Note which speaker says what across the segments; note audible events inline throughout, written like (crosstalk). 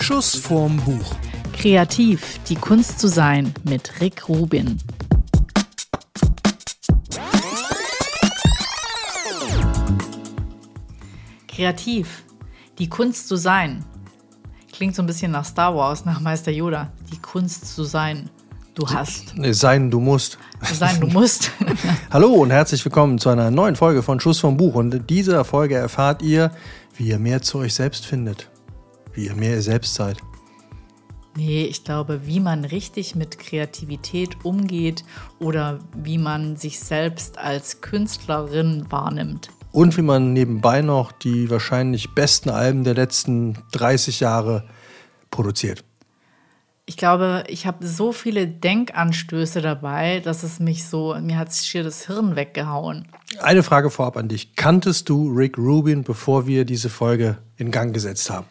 Speaker 1: Schuss vorm Buch.
Speaker 2: Kreativ, die Kunst zu sein mit Rick Rubin. Kreativ, die Kunst zu sein. Klingt so ein bisschen nach Star Wars, nach Meister Yoda. Die Kunst zu sein. Du hast.
Speaker 1: Sein, du musst.
Speaker 2: Sein, du musst. (laughs)
Speaker 1: Hallo und herzlich willkommen zu einer neuen Folge von Schuss vom Buch. Und in dieser Folge erfahrt ihr, wie ihr mehr zu euch selbst findet. Wie ihr mehr ihr selbst seid.
Speaker 2: Nee, ich glaube, wie man richtig mit Kreativität umgeht oder wie man sich selbst als Künstlerin wahrnimmt.
Speaker 1: Und wie man nebenbei noch die wahrscheinlich besten Alben der letzten 30 Jahre produziert.
Speaker 2: Ich glaube, ich habe so viele Denkanstöße dabei, dass es mich so, mir hat schier das Hirn weggehauen.
Speaker 1: Eine Frage vorab an dich. Kanntest du Rick Rubin, bevor wir diese Folge in Gang gesetzt haben?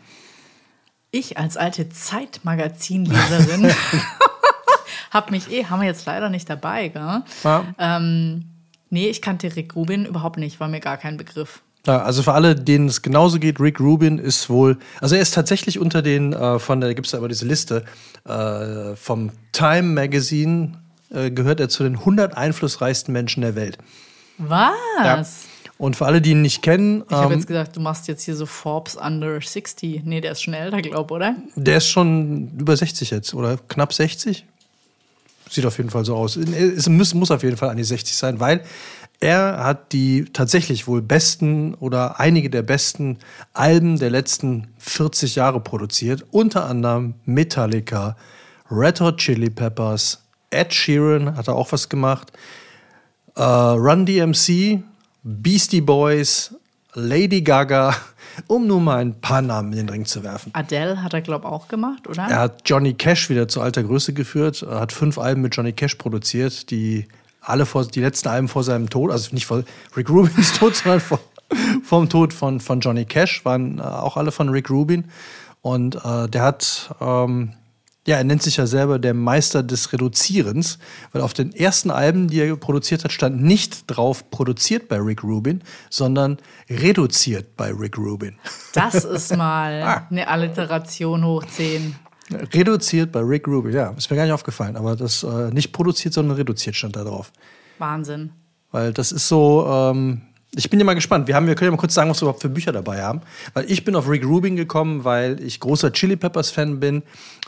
Speaker 2: Ich als alte Zeitmagazinleserin (laughs) habe mich eh, haben wir jetzt leider nicht dabei, gell?
Speaker 1: Ja.
Speaker 2: Ähm, nee, ich kannte Rick Rubin überhaupt nicht, war mir gar kein Begriff.
Speaker 1: Ja, also für alle, denen es genauso geht, Rick Rubin ist wohl, also er ist tatsächlich unter den, äh, von der, gibt es da aber diese Liste, äh, vom Time Magazine äh, gehört er zu den 100 einflussreichsten Menschen der Welt.
Speaker 2: Was?
Speaker 1: Ja. Und für alle, die ihn nicht kennen,
Speaker 2: Ich habe
Speaker 1: ähm,
Speaker 2: jetzt gedacht, du machst jetzt hier so Forbes under 60. Nee, der ist schon älter, glaub, oder?
Speaker 1: der ist schon über 60 jetzt oder knapp 60. Sieht auf jeden Fall so aus. Es muss, muss auf jeden Fall an die 60 sein, weil er hat die tatsächlich wohl besten oder einige der besten Alben der letzten 40 Jahre produziert. Unter anderem Metallica, Red Hot Chili Peppers, Ed Sheeran hat er auch was gemacht, äh, Run DMC, Beastie Boys, Lady Gaga, (laughs) um nur mal ein paar Namen in den Ring zu werfen.
Speaker 2: Adele hat er, glaub, auch gemacht, oder?
Speaker 1: Er hat Johnny Cash wieder zu alter Größe geführt, er hat fünf Alben mit Johnny Cash produziert, die alle vor, die letzten Alben vor seinem Tod, also nicht vor Rick Rubins (laughs) Tod, sondern vor, vom Tod von, von Johnny Cash, waren äh, auch alle von Rick Rubin. Und äh, der hat, ähm, ja, er nennt sich ja selber der Meister des Reduzierens, weil auf den ersten Alben, die er produziert hat, stand nicht drauf produziert bei Rick Rubin, sondern reduziert bei Rick Rubin.
Speaker 2: Das ist
Speaker 1: Ah.
Speaker 2: mal eine Alliteration hoch 10.
Speaker 1: Reduziert bei Rick Rubin, ja, ist mir gar nicht aufgefallen, aber das äh, nicht produziert, sondern reduziert stand da drauf.
Speaker 2: Wahnsinn.
Speaker 1: Weil das ist so, ähm, ich bin ja mal gespannt. Wir, haben, wir können ja mal kurz sagen, was wir überhaupt für Bücher dabei haben. Weil ich bin auf Rick Rubin gekommen, weil ich großer Chili Peppers Fan bin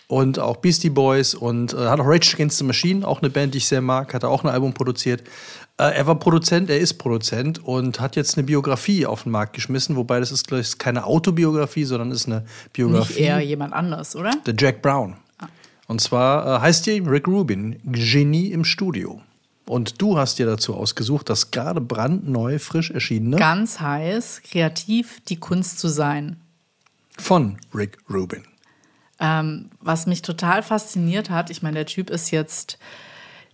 Speaker 1: und auch Beastie Boys und äh, hat auch Rage Against the Machine, auch eine Band, die ich sehr mag, hat auch ein Album produziert. Äh, er war Produzent, er ist Produzent und hat jetzt eine Biografie auf den Markt geschmissen, wobei das ist, glaube ich, keine Autobiografie, sondern ist eine Biografie.
Speaker 2: Nicht eher jemand anders, oder?
Speaker 1: Der Jack Brown. Und zwar äh, heißt die Rick Rubin, Genie im Studio. Und du hast dir dazu ausgesucht, das gerade brandneu, frisch erschienene
Speaker 2: Ganz heiß, kreativ, die Kunst zu sein.
Speaker 1: von Rick Rubin.
Speaker 2: Ähm, was mich total fasziniert hat, ich meine, der Typ ist jetzt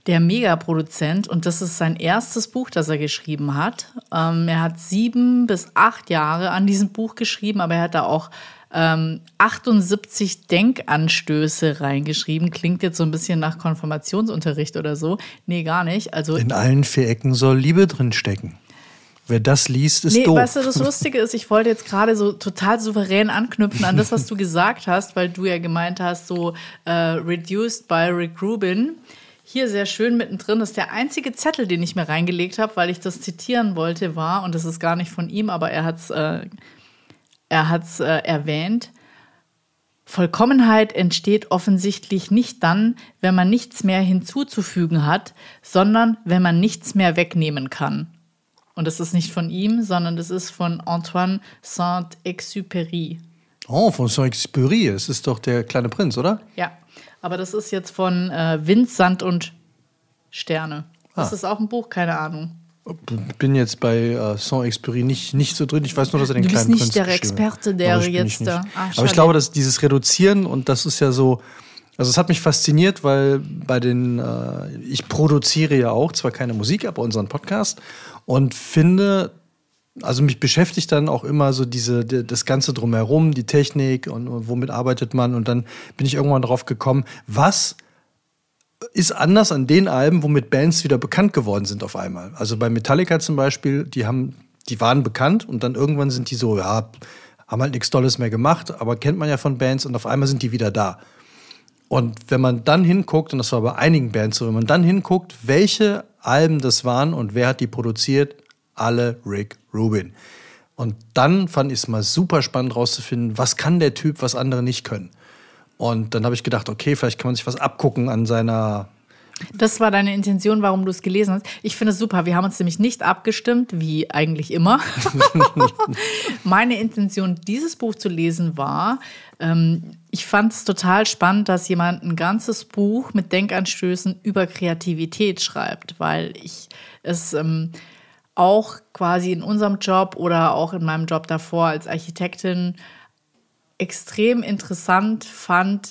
Speaker 2: der Megaproduzent und das ist sein erstes Buch, das er geschrieben hat. Ähm, er hat sieben bis acht Jahre an diesem Buch geschrieben, aber er hat da auch ähm, 78 Denkanstöße reingeschrieben. Klingt jetzt so ein bisschen nach Konfirmationsunterricht oder so. Nee, gar nicht. Also
Speaker 1: In allen vier Ecken soll Liebe drinstecken. Wer das liest, ist
Speaker 2: Nee,
Speaker 1: doof.
Speaker 2: weißt du, das Lustige ist, ich wollte jetzt gerade so total souverän anknüpfen an das, was du (laughs) gesagt hast, weil du ja gemeint hast, so äh, reduced by Rick Rubin. Hier sehr schön mittendrin ist der einzige Zettel, den ich mir reingelegt habe, weil ich das zitieren wollte, war, und das ist gar nicht von ihm, aber er hat es äh, er hat's, äh, erwähnt. Vollkommenheit entsteht offensichtlich nicht dann, wenn man nichts mehr hinzuzufügen hat, sondern wenn man nichts mehr wegnehmen kann. Und das ist nicht von ihm, sondern das ist von Antoine Saint-Exupéry.
Speaker 1: oh, von Saint-Exupéry. Es ist doch der kleine Prinz, oder?
Speaker 2: Ja, aber das ist jetzt von äh, Wind, Sand und Sterne. Das
Speaker 1: Ah.
Speaker 2: ist auch ein Buch, keine Ahnung.
Speaker 1: Ich bin jetzt bei äh, Saint-Exupéry nicht, nicht so drin. Ich weiß nur, dass er den
Speaker 2: Du bist
Speaker 1: kleinen
Speaker 2: nicht
Speaker 1: Prinz
Speaker 2: der
Speaker 1: geschrieben hat.
Speaker 2: Experte, der
Speaker 1: ich bin
Speaker 2: jetzt
Speaker 1: ich nicht.
Speaker 2: da- Ah,
Speaker 1: Aber ich glaube, dass dieses Reduzieren und das ist ja so. Also es hat mich fasziniert, weil bei den, äh, ich produziere ja auch, zwar keine Musik, aber unseren Podcast und finde, also mich beschäftigt dann auch immer so diese, die- das Ganze drumherum, die Technik und, und womit arbeitet man und dann bin ich irgendwann drauf gekommen, was ist anders an den Alben, womit Bands wieder bekannt geworden sind auf einmal. Also bei Metallica zum Beispiel, die haben die waren bekannt und dann irgendwann sind die so, ja, haben halt nichts Tolles mehr gemacht, aber kennt man ja von Bands und auf einmal sind die wieder da. Und wenn man dann hinguckt, und das war bei einigen Bands so, wenn man dann hinguckt, welche Alben das waren und wer hat die produziert, alle Rick Rubin. Und dann fand ich es mal super spannend rauszufinden, was kann der Typ, was andere nicht können. Und dann habe ich gedacht, okay, vielleicht kann man sich was abgucken an seiner
Speaker 2: das war deine Intention, warum du es gelesen hast. Ich finde es super. Wir haben uns nämlich nicht abgestimmt, wie eigentlich immer. (laughs) Meine Intention, dieses Buch zu lesen, war, ähm, ich fand es total spannend, dass jemand ein ganzes Buch mit Denkanstößen über Kreativität schreibt, weil ich es ähm, auch quasi in unserem Job oder auch in meinem Job davor als Architektin extrem interessant fand,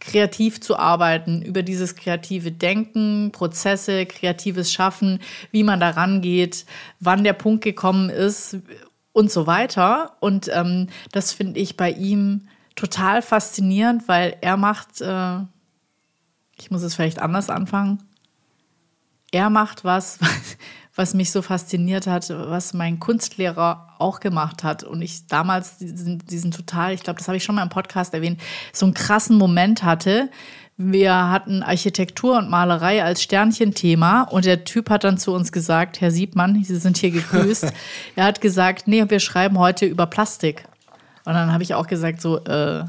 Speaker 2: kreativ zu arbeiten, über dieses kreative Denken, Prozesse, kreatives Schaffen, wie man da rangeht, wann der Punkt gekommen ist und so weiter. Und ähm, das finde ich bei ihm total faszinierend, weil er macht, äh, ich muss es vielleicht anders anfangen, er macht was, (laughs) was mich so fasziniert hat, was mein Kunstlehrer auch gemacht hat. Und ich damals diesen, diesen total, ich glaube, das habe ich schon mal im Podcast erwähnt, so einen krassen Moment hatte. Wir hatten Architektur und Malerei als Sternchenthema und der Typ hat dann zu uns gesagt, Herr Siebmann, Sie sind hier gegrüßt. (laughs) er hat gesagt, nee, wir schreiben heute über Plastik. Und dann habe ich auch gesagt, so, äh,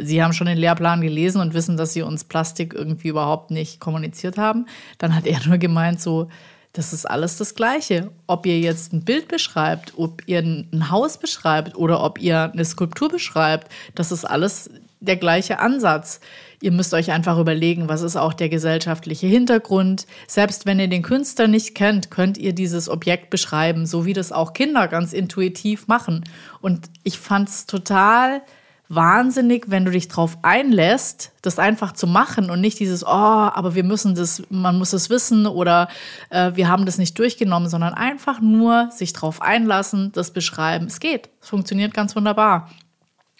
Speaker 2: Sie haben schon den Lehrplan gelesen und wissen, dass Sie uns Plastik irgendwie überhaupt nicht kommuniziert haben. Dann hat er nur gemeint, so, das ist alles das Gleiche. Ob ihr jetzt ein Bild beschreibt, ob ihr ein Haus beschreibt oder ob ihr eine Skulptur beschreibt, das ist alles der gleiche Ansatz. Ihr müsst euch einfach überlegen, was ist auch der gesellschaftliche Hintergrund. Selbst wenn ihr den Künstler nicht kennt, könnt ihr dieses Objekt beschreiben, so wie das auch Kinder ganz intuitiv machen. Und ich fand es total wahnsinnig, wenn du dich drauf einlässt, das einfach zu machen und nicht dieses, oh, aber wir müssen das, man muss es wissen oder äh, wir haben das nicht durchgenommen, sondern einfach nur sich drauf einlassen, das beschreiben. Es geht, es funktioniert ganz wunderbar.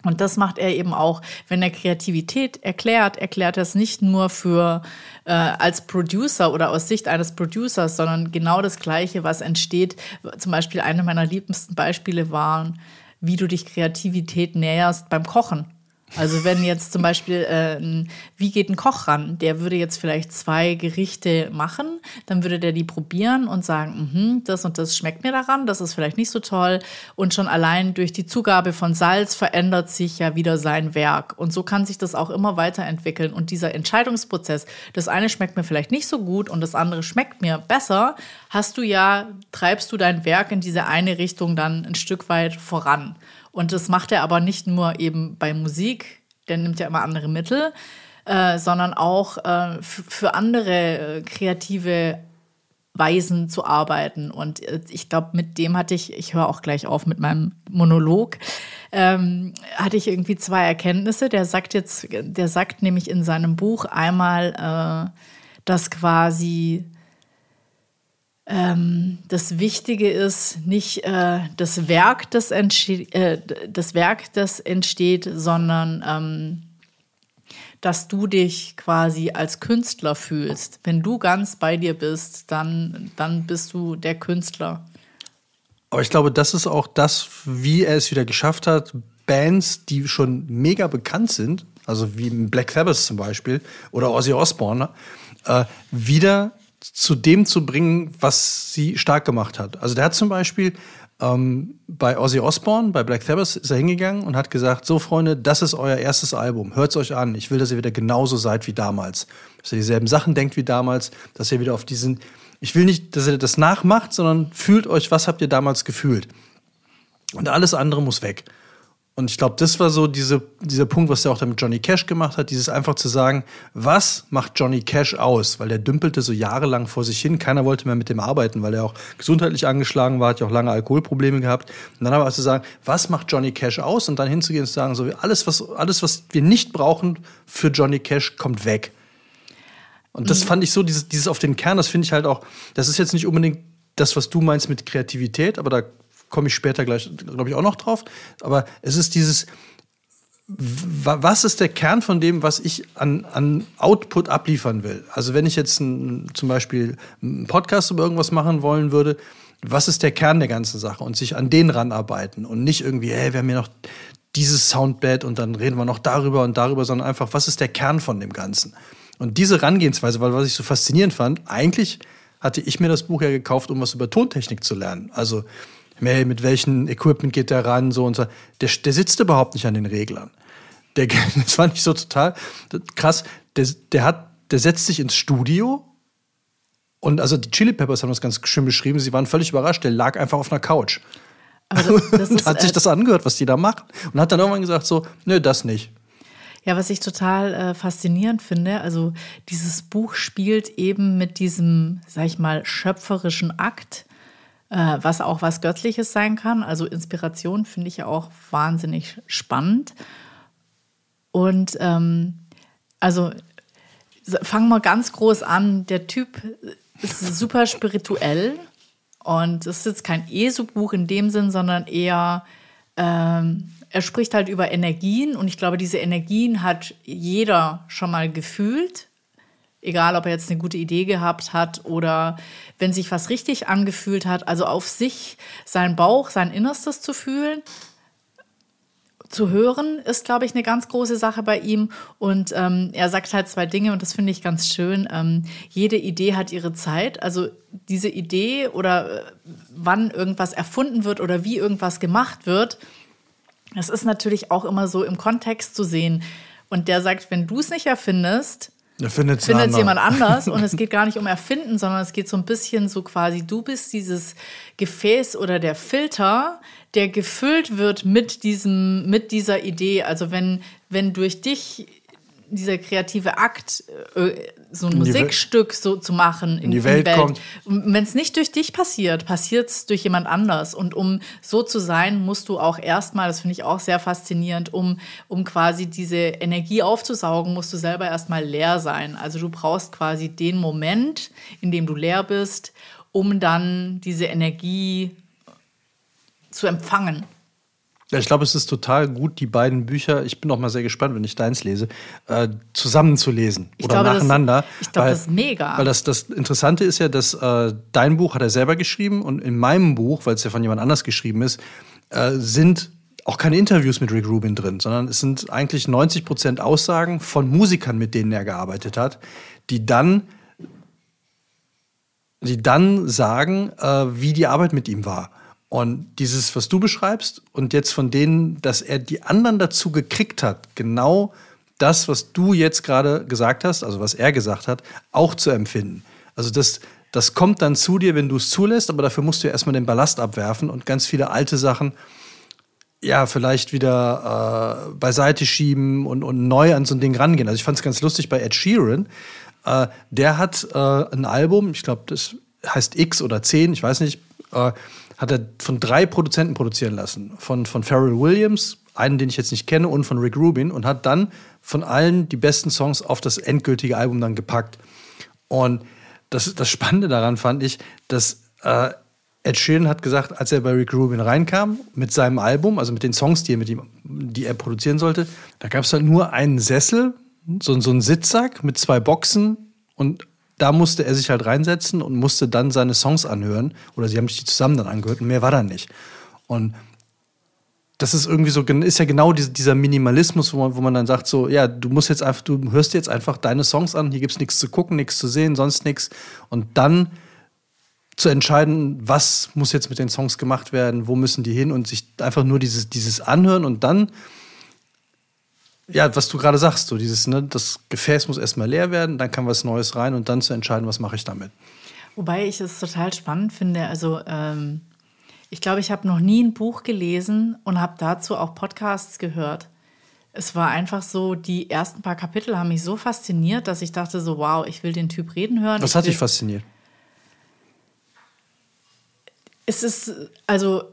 Speaker 2: Und das macht er eben auch, wenn er Kreativität erklärt, erklärt er es nicht nur für äh, als Producer oder aus Sicht eines Producers, sondern genau das Gleiche, was entsteht. Zum Beispiel eine meiner liebsten Beispiele waren wie du dich Kreativität näherst beim Kochen. Also wenn jetzt zum Beispiel, äh, wie geht ein Koch ran? Der würde jetzt vielleicht zwei Gerichte machen, dann würde der die probieren und sagen, mhm, das und das schmeckt mir daran, das ist vielleicht nicht so toll. Und schon allein durch die Zugabe von Salz verändert sich ja wieder sein Werk. Und so kann sich das auch immer weiterentwickeln. Und dieser Entscheidungsprozess, das eine schmeckt mir vielleicht nicht so gut und das andere schmeckt mir besser, hast du ja, treibst du dein Werk in diese eine Richtung dann ein Stück weit voran. Und das macht er aber nicht nur eben bei Musik, der nimmt ja immer andere Mittel, äh, sondern auch äh, für andere äh, kreative Weisen zu arbeiten. Und äh, ich glaube, mit dem hatte ich, ich höre auch gleich auf mit meinem Monolog, ähm, hatte ich irgendwie zwei Erkenntnisse. Der sagt jetzt, der sagt nämlich in seinem Buch einmal, äh, dass quasi ähm, das Wichtige ist nicht äh, das, Werk, das, äh, das Werk, das entsteht, sondern ähm, dass du dich quasi als Künstler fühlst. Wenn du ganz bei dir bist, dann, dann bist du der Künstler.
Speaker 1: Aber ich glaube, das ist auch das, wie er es wieder geschafft hat, Bands, die schon mega bekannt sind, also wie Black Sabbath zum Beispiel oder Ozzy Osbourne, äh, wieder zu dem zu bringen, was sie stark gemacht hat. Also der hat zum Beispiel ähm, bei Ozzy Osbourne, bei Black Sabbath, ist er hingegangen und hat gesagt, so Freunde, das ist euer erstes Album, hört es euch an, ich will, dass ihr wieder genauso seid wie damals. Dass ihr dieselben Sachen denkt wie damals, dass ihr wieder auf diesen, ich will nicht, dass ihr das nachmacht, sondern fühlt euch, was habt ihr damals gefühlt. Und alles andere muss weg. Und ich glaube, das war so diese, dieser Punkt, was er auch dann mit Johnny Cash gemacht hat, dieses einfach zu sagen, was macht Johnny Cash aus? Weil der dümpelte so jahrelang vor sich hin, keiner wollte mehr mit dem arbeiten, weil er auch gesundheitlich angeschlagen war, hat ja auch lange Alkoholprobleme gehabt. Und dann aber zu sagen, was macht Johnny Cash aus? Und dann hinzugehen und zu sagen, so alles, was, alles, was wir nicht brauchen für Johnny Cash, kommt weg. Und das mhm. fand ich so, dieses, dieses auf den Kern, das finde ich halt auch, das ist jetzt nicht unbedingt das, was du meinst mit Kreativität, aber da komme ich später gleich, glaube ich, auch noch drauf. Aber es ist dieses, was ist der Kern von dem, was ich an, an Output abliefern will? Also wenn ich jetzt ein, zum Beispiel einen Podcast über irgendwas machen wollen würde, was ist der Kern der ganzen Sache und sich an den ranarbeiten und nicht irgendwie, hey, wir haben hier noch dieses Soundbed und dann reden wir noch darüber und darüber, sondern einfach, was ist der Kern von dem Ganzen? Und diese Herangehensweise, weil was ich so faszinierend fand, eigentlich hatte ich mir das Buch ja gekauft, um was über Tontechnik zu lernen. Also, hey, mit welchem Equipment geht der ran, so und so. Der, der sitzt überhaupt nicht an den Reglern. Der, (laughs) das fand ich so total krass. Der, der, hat, der setzt sich ins Studio und also die Chili Peppers haben das ganz schön beschrieben. Sie waren völlig überrascht. Der lag einfach auf einer Couch. Also, (laughs) das ist, hat sich äh, das angehört, was die da machen. Und hat dann irgendwann gesagt so, nö, das nicht.
Speaker 2: Ja, was ich total äh, faszinierend finde, also dieses Buch spielt eben mit diesem, sag ich mal, schöpferischen Akt, was auch was Göttliches sein kann. Also Inspiration finde ich ja auch wahnsinnig spannend. Und ähm, also fangen wir ganz groß an. Der Typ ist super spirituell und es ist jetzt kein ESO-Buch in dem Sinn, sondern eher ähm, er spricht halt über Energien und ich glaube, diese Energien hat jeder schon mal gefühlt. Egal, ob er jetzt eine gute Idee gehabt hat oder wenn sich was richtig angefühlt hat. Also auf sich, seinen Bauch, sein Innerstes zu fühlen, zu hören, ist, glaube ich, eine ganz große Sache bei ihm. Und ähm, er sagt halt zwei Dinge und das finde ich ganz schön. Ähm, jede Idee hat ihre Zeit. Also diese Idee oder äh, wann irgendwas erfunden wird oder wie irgendwas gemacht wird, das ist natürlich auch immer so im Kontext zu sehen. Und der sagt, wenn du es nicht erfindest,
Speaker 1: findet
Speaker 2: es jemand anders. Und es (laughs) geht gar nicht um Erfinden, sondern es geht so ein bisschen so quasi, du bist dieses Gefäß oder der Filter, der gefüllt wird mit diesem, mit dieser Idee. Also wenn, wenn durch dich dieser kreative Akt, äh, so ein Musikstück so zu machen
Speaker 1: in, in die Welt, Welt. kommt.
Speaker 2: Wenn es nicht durch dich passiert, passiert es durch jemand anders. Und um so zu sein, musst du auch erstmal, das finde ich auch sehr faszinierend, um, um quasi diese Energie aufzusaugen, musst du selber erstmal leer sein. Also du brauchst quasi den Moment, in dem du leer bist, um dann diese Energie zu empfangen.
Speaker 1: Ja, ich glaube, es ist total gut, die beiden Bücher, ich bin auch mal sehr gespannt, wenn ich deins lese, äh, zusammenzulesen oder glaube, nacheinander.
Speaker 2: Das, ich glaube, das ist mega.
Speaker 1: Weil das, das Interessante ist ja, dass äh, dein Buch hat er selber geschrieben und in meinem Buch, weil es ja von jemand anders geschrieben ist, äh, sind auch keine Interviews mit Rick Rubin drin, sondern es sind eigentlich 90 Prozent Aussagen von Musikern, mit denen er gearbeitet hat, die dann, die dann sagen, äh, wie die Arbeit mit ihm war. Und dieses, was du beschreibst, und jetzt von denen, dass er die anderen dazu gekriegt hat, genau das, was du jetzt gerade gesagt hast, also was er gesagt hat, auch zu empfinden. Also das, das kommt dann zu dir, wenn du es zulässt, aber dafür musst du ja erstmal den Ballast abwerfen und ganz viele alte Sachen ja, vielleicht wieder äh, beiseite schieben und, und neu an so ein Ding rangehen. Also ich fand es ganz lustig bei Ed Sheeran. Äh, der hat äh, ein Album, ich glaube, das heißt X oder 10, ich weiß nicht, äh, hat er von drei Produzenten produzieren lassen. Von, von Pharrell Williams, einen, den ich jetzt nicht kenne, und von Rick Rubin und hat dann von allen die besten Songs auf das endgültige Album dann gepackt. Und das, das Spannende daran fand ich, dass äh, Ed Sheeran hat gesagt, als er bei Rick Rubin reinkam mit seinem Album, also mit den Songs, die er, mit ihm, die er produzieren sollte, da gab es dann nur einen Sessel, so, so einen Sitzsack mit zwei Boxen und da musste er sich halt reinsetzen und musste dann seine Songs anhören. Oder sie haben sich die zusammen dann angehört und mehr war da nicht. Und das ist irgendwie so, ist ja genau dieser Minimalismus, wo man, wo man dann sagt, so, ja, du musst jetzt einfach, du hörst jetzt einfach deine Songs an, hier gibt es nichts zu gucken, nichts zu sehen, sonst nichts. Und dann zu entscheiden, was muss jetzt mit den Songs gemacht werden, wo müssen die hin und sich einfach nur dieses, dieses Anhören und dann ja, was du gerade sagst, so dieses, ne, das Gefäß muss erstmal leer werden, dann kann was Neues rein und dann zu entscheiden, was mache ich damit.
Speaker 2: Wobei ich es total spannend finde. Also ähm, ich glaube, ich habe noch nie ein Buch gelesen und habe dazu auch Podcasts gehört. Es war einfach so, die ersten paar Kapitel haben mich so fasziniert, dass ich dachte so, wow, ich will den Typ reden hören.
Speaker 1: Was hat dich fasziniert?
Speaker 2: Es ist, also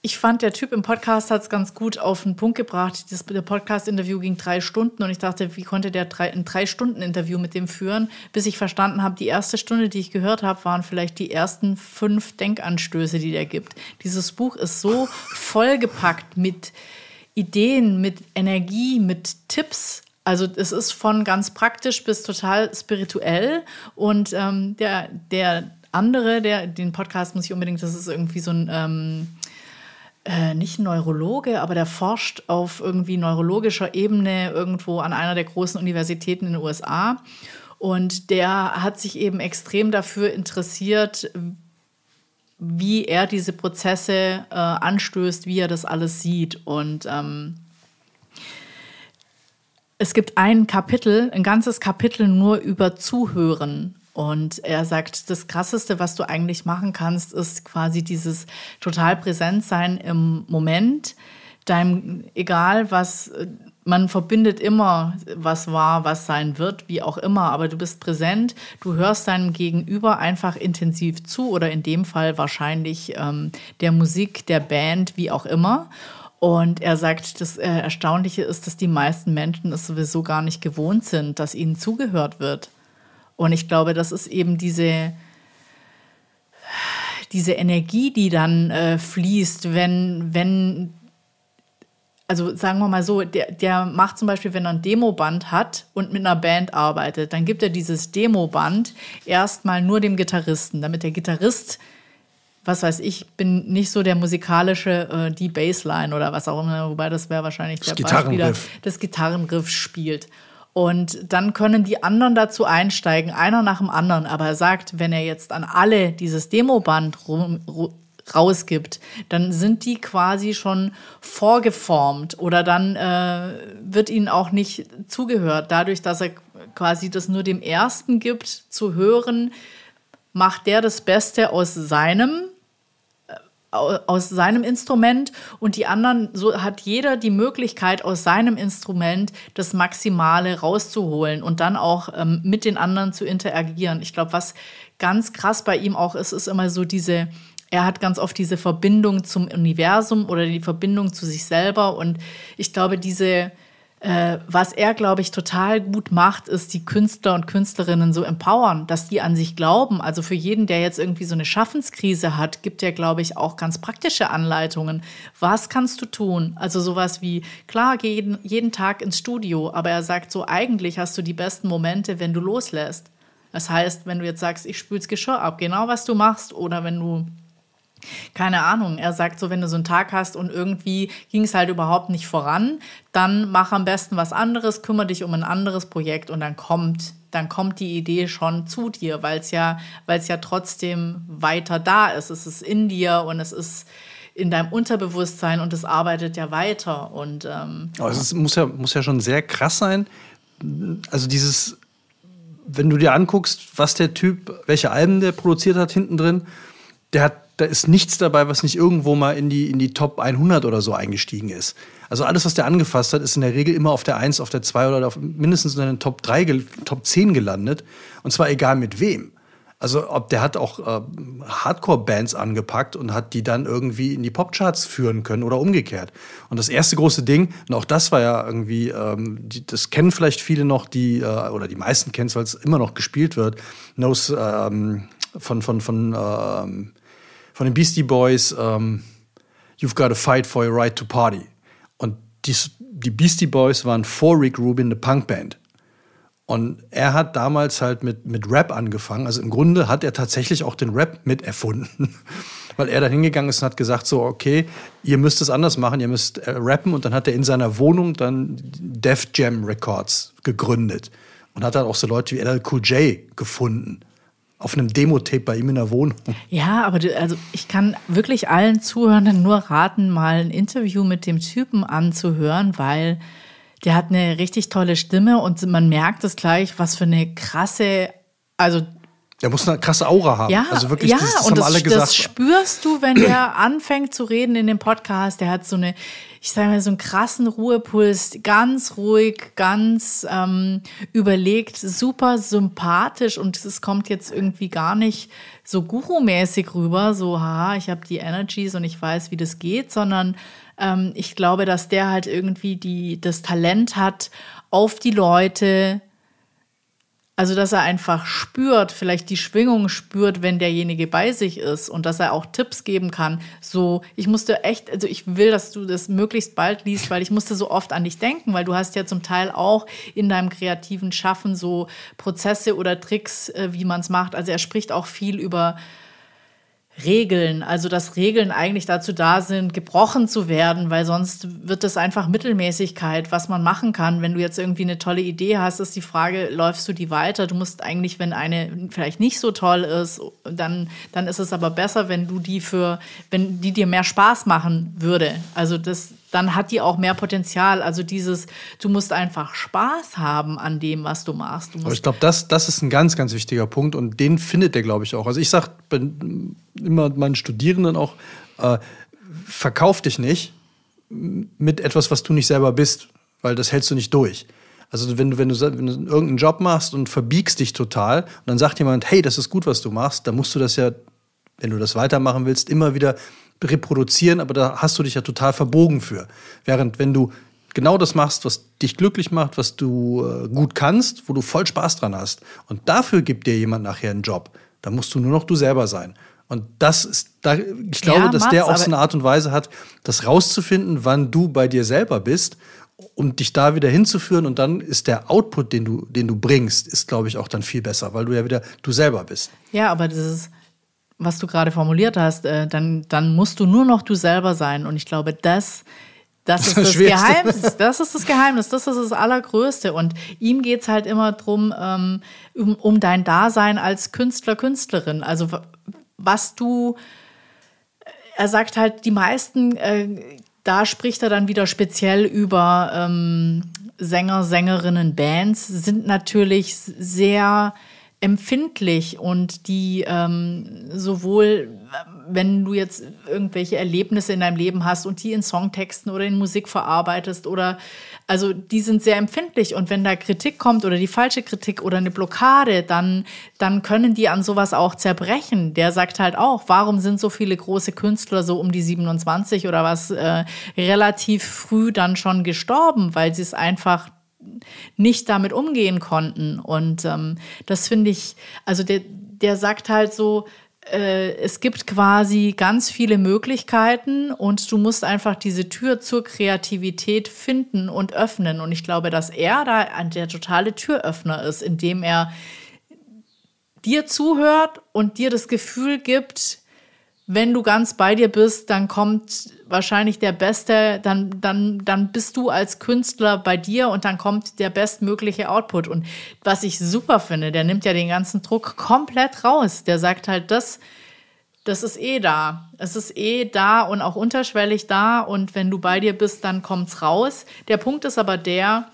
Speaker 2: ich fand, der Typ im Podcast hat es ganz gut auf den Punkt gebracht. Das, der Podcast-Interview ging drei Stunden und ich dachte, wie konnte der drei, ein Drei-Stunden-Interview mit dem führen, bis ich verstanden habe, die erste Stunde, die ich gehört habe, waren vielleicht die ersten fünf Denkanstöße, die der gibt. Dieses Buch ist so vollgepackt mit Ideen, mit Energie, mit Tipps. Also es ist von ganz praktisch bis total spirituell und ähm, der, der andere, der, den Podcast muss ich unbedingt, das ist irgendwie so ein, ähm, äh, nicht Neurologe, aber der forscht auf irgendwie neurologischer Ebene irgendwo an einer der großen Universitäten in den USA. Und der hat sich eben extrem dafür interessiert, wie er diese Prozesse äh, anstößt, wie er das alles sieht. Und ähm, es gibt ein Kapitel, ein ganzes Kapitel nur über Zuhören. Und er sagt, das Krasseste, was du eigentlich machen kannst, ist quasi dieses total präsent sein im Moment. Deinem, egal was man verbindet immer, was war, was sein wird, wie auch immer, aber du bist präsent, du hörst deinem Gegenüber einfach intensiv zu oder in dem Fall wahrscheinlich ähm, der Musik, der Band, wie auch immer. Und er sagt, das äh, Erstaunliche ist, dass die meisten Menschen es sowieso gar nicht gewohnt sind, dass ihnen zugehört wird. Und ich glaube, das ist eben diese, diese Energie, die dann äh, fließt, wenn, wenn also sagen wir mal so, der, der macht zum Beispiel, wenn er ein Demoband hat und mit einer Band arbeitet, dann gibt er dieses Demoband erstmal nur dem Gitarristen, damit der Gitarrist, was weiß ich, bin nicht so der musikalische, äh, die Bassline oder was auch immer, wobei das wäre wahrscheinlich
Speaker 1: das
Speaker 2: der Beispiel, das Gitarrenriff spielt. Und dann können die anderen dazu einsteigen, einer nach dem anderen. Aber er sagt, wenn er jetzt an alle dieses Demoband rausgibt, dann sind die quasi schon vorgeformt oder dann äh, wird ihnen auch nicht zugehört. Dadurch, dass er quasi das nur dem Ersten gibt zu hören, macht der das Beste aus seinem aus seinem Instrument und die anderen, so hat jeder die Möglichkeit, aus seinem Instrument das Maximale rauszuholen und dann auch ähm, mit den anderen zu interagieren. Ich glaube, was ganz krass bei ihm auch ist, ist immer so diese, er hat ganz oft diese Verbindung zum Universum oder die Verbindung zu sich selber. Und ich glaube, diese, äh, was er, glaube ich, total gut macht, ist die Künstler und Künstlerinnen so empowern, dass die an sich glauben. Also für jeden, der jetzt irgendwie so eine Schaffenskrise hat, gibt er, glaube ich, auch ganz praktische Anleitungen. Was kannst du tun? Also sowas wie, klar, geh jeden, jeden Tag ins Studio, aber er sagt so, eigentlich hast du die besten Momente, wenn du loslässt. Das heißt, wenn du jetzt sagst, ich spül's Geschirr ab, genau was du machst, oder wenn du keine Ahnung. Er sagt so, wenn du so einen Tag hast und irgendwie ging es halt überhaupt nicht voran, dann mach am besten was anderes, kümmere dich um ein anderes Projekt und dann kommt, dann kommt die Idee schon zu dir, weil es ja, weil es ja trotzdem weiter da ist. Es ist in dir und es ist in deinem Unterbewusstsein und es arbeitet ja weiter. Und ähm,
Speaker 1: Aber es muss ja, muss ja schon sehr krass sein. Also dieses, wenn du dir anguckst, was der Typ, welche Alben der produziert hat hinten drin, der hat da ist nichts dabei, was nicht irgendwo mal in die, in die Top 100 oder so eingestiegen ist. Also alles, was der angefasst hat, ist in der Regel immer auf der 1, auf der 2 oder auf, mindestens in den Top 3, Top 10 gelandet. Und zwar egal mit wem. Also ob der hat auch äh, Hardcore-Bands angepackt und hat die dann irgendwie in die Popcharts führen können oder umgekehrt. Und das erste große Ding, und auch das war ja irgendwie, ähm, die, das kennen vielleicht viele noch, die, äh, oder die meisten kennen es, weil es immer noch gespielt wird, Knows ähm, von, von, von ähm, von den Beastie Boys, ähm, You've Got to Fight for Your Right to Party. Und die, die Beastie Boys waren vor Rick Rubin eine Punkband. Und er hat damals halt mit, mit Rap angefangen. Also im Grunde hat er tatsächlich auch den Rap mit erfunden. (laughs) Weil er da hingegangen ist und hat gesagt, so, okay, ihr müsst es anders machen, ihr müsst äh, rappen. Und dann hat er in seiner Wohnung dann Def Jam Records gegründet. Und hat dann auch so Leute wie LL Cool J gefunden auf einem Demo-Tape bei ihm in der Wohnung.
Speaker 2: Ja, aber du, also ich kann wirklich allen Zuhörern nur raten, mal ein Interview mit dem Typen anzuhören, weil der hat eine richtig tolle Stimme und man merkt es gleich, was für eine krasse, also
Speaker 1: der muss eine krasse Aura haben.
Speaker 2: Ja,
Speaker 1: also wirklich,
Speaker 2: ja
Speaker 1: das, das
Speaker 2: und
Speaker 1: haben
Speaker 2: das,
Speaker 1: alle gesagt.
Speaker 2: das spürst du, wenn der (clears throat) anfängt zu reden in dem Podcast. Der hat so eine, ich sage mal, so einen krassen Ruhepuls, ganz ruhig, ganz ähm, überlegt, super sympathisch und es kommt jetzt irgendwie gar nicht so Guru-mäßig rüber, so, haha, ich habe die Energies und ich weiß, wie das geht, sondern ähm, ich glaube, dass der halt irgendwie die, das Talent hat, auf die Leute Also, dass er einfach spürt, vielleicht die Schwingung spürt, wenn derjenige bei sich ist und dass er auch Tipps geben kann. So, ich musste echt, also ich will, dass du das möglichst bald liest, weil ich musste so oft an dich denken, weil du hast ja zum Teil auch in deinem kreativen Schaffen so Prozesse oder Tricks, äh, wie man es macht. Also er spricht auch viel über Regeln, also dass Regeln eigentlich dazu da sind, gebrochen zu werden, weil sonst wird es einfach Mittelmäßigkeit, was man machen kann. Wenn du jetzt irgendwie eine tolle Idee hast, ist die Frage, läufst du die weiter? Du musst eigentlich, wenn eine vielleicht nicht so toll ist, dann, dann ist es aber besser, wenn du die für, wenn die dir mehr Spaß machen würde. Also das, dann hat die auch mehr Potenzial. Also dieses, du musst einfach Spaß haben an dem, was du machst. Du
Speaker 1: Aber ich glaube, das, das ist ein ganz, ganz wichtiger Punkt und den findet der, glaube ich, auch. Also ich sage immer meinen Studierenden auch, äh, verkauf dich nicht mit etwas, was du nicht selber bist, weil das hältst du nicht durch. Also wenn du, wenn du, wenn du irgendeinen Job machst und verbiegst dich total und dann sagt jemand, hey, das ist gut, was du machst, dann musst du das ja, wenn du das weitermachen willst, immer wieder reproduzieren, aber da hast du dich ja total verbogen für. Während wenn du genau das machst, was dich glücklich macht, was du äh, gut kannst, wo du voll Spaß dran hast und dafür gibt dir jemand nachher einen Job, dann musst du nur noch du selber sein. Und das ist, da, ich glaube, ja, dass der auch so eine Art und Weise hat, das rauszufinden, wann du bei dir selber bist und dich da wieder hinzuführen und dann ist der Output, den du, den du bringst, ist, glaube ich, auch dann viel besser, weil du ja wieder du selber bist.
Speaker 2: Ja, aber das ist, was du gerade formuliert hast, äh, dann, dann musst du nur noch du selber sein. Und ich glaube, das, das, ist das, das Geheimnis. Das ist das Geheimnis. Das ist das Allergrößte. Und ihm geht es halt immer darum, ähm, um, um dein Dasein als Künstler, Künstlerin. Also was du, er sagt halt, die meisten, äh, da spricht er dann wieder speziell über ähm, Sänger, Sängerinnen, Bands, sind natürlich sehr empfindlich und die ähm, sowohl, wenn du jetzt irgendwelche Erlebnisse in deinem Leben hast und die in Songtexten oder in Musik verarbeitest oder also die sind sehr empfindlich und wenn da Kritik kommt oder die falsche Kritik oder eine Blockade, dann, dann können die an sowas auch zerbrechen. Der sagt halt auch, warum sind so viele große Künstler so um die 27 oder was äh, relativ früh dann schon gestorben, weil sie es einfach nicht damit umgehen konnten. Und ähm, das finde ich, also der, der sagt halt so, äh, es gibt quasi ganz viele Möglichkeiten und du musst einfach diese Tür zur Kreativität finden und öffnen. Und ich glaube, dass er da der totale Türöffner ist, indem er dir zuhört und dir das Gefühl gibt, wenn du ganz bei dir bist, dann kommt wahrscheinlich der beste, dann, dann, dann bist du als Künstler bei dir und dann kommt der bestmögliche Output. Und was ich super finde, der nimmt ja den ganzen Druck komplett raus. Der sagt halt, das, das ist eh da. Es ist eh da und auch unterschwellig da. Und wenn du bei dir bist, dann kommt's raus. Der Punkt ist aber der,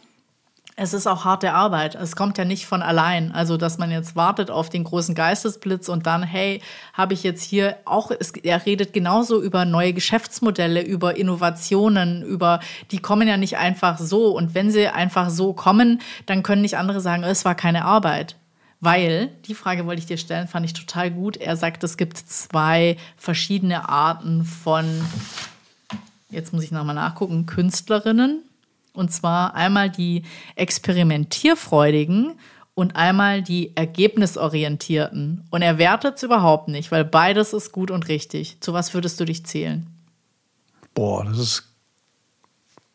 Speaker 2: es ist auch harte Arbeit. Es kommt ja nicht von allein. Also, dass man jetzt wartet auf den großen Geistesblitz und dann, hey, habe ich jetzt hier auch, es, er redet genauso über neue Geschäftsmodelle, über Innovationen, über, die kommen ja nicht einfach so. Und wenn sie einfach so kommen, dann können nicht andere sagen, es war keine Arbeit. Weil, die Frage wollte ich dir stellen, fand ich total gut. Er sagt, es gibt zwei verschiedene Arten von, jetzt muss ich nochmal nachgucken, Künstlerinnen und zwar einmal die experimentierfreudigen und einmal die ergebnisorientierten. Und er wertet es überhaupt nicht, weil beides ist gut und richtig. Zu was würdest du dich zählen?
Speaker 1: Boah, das ist,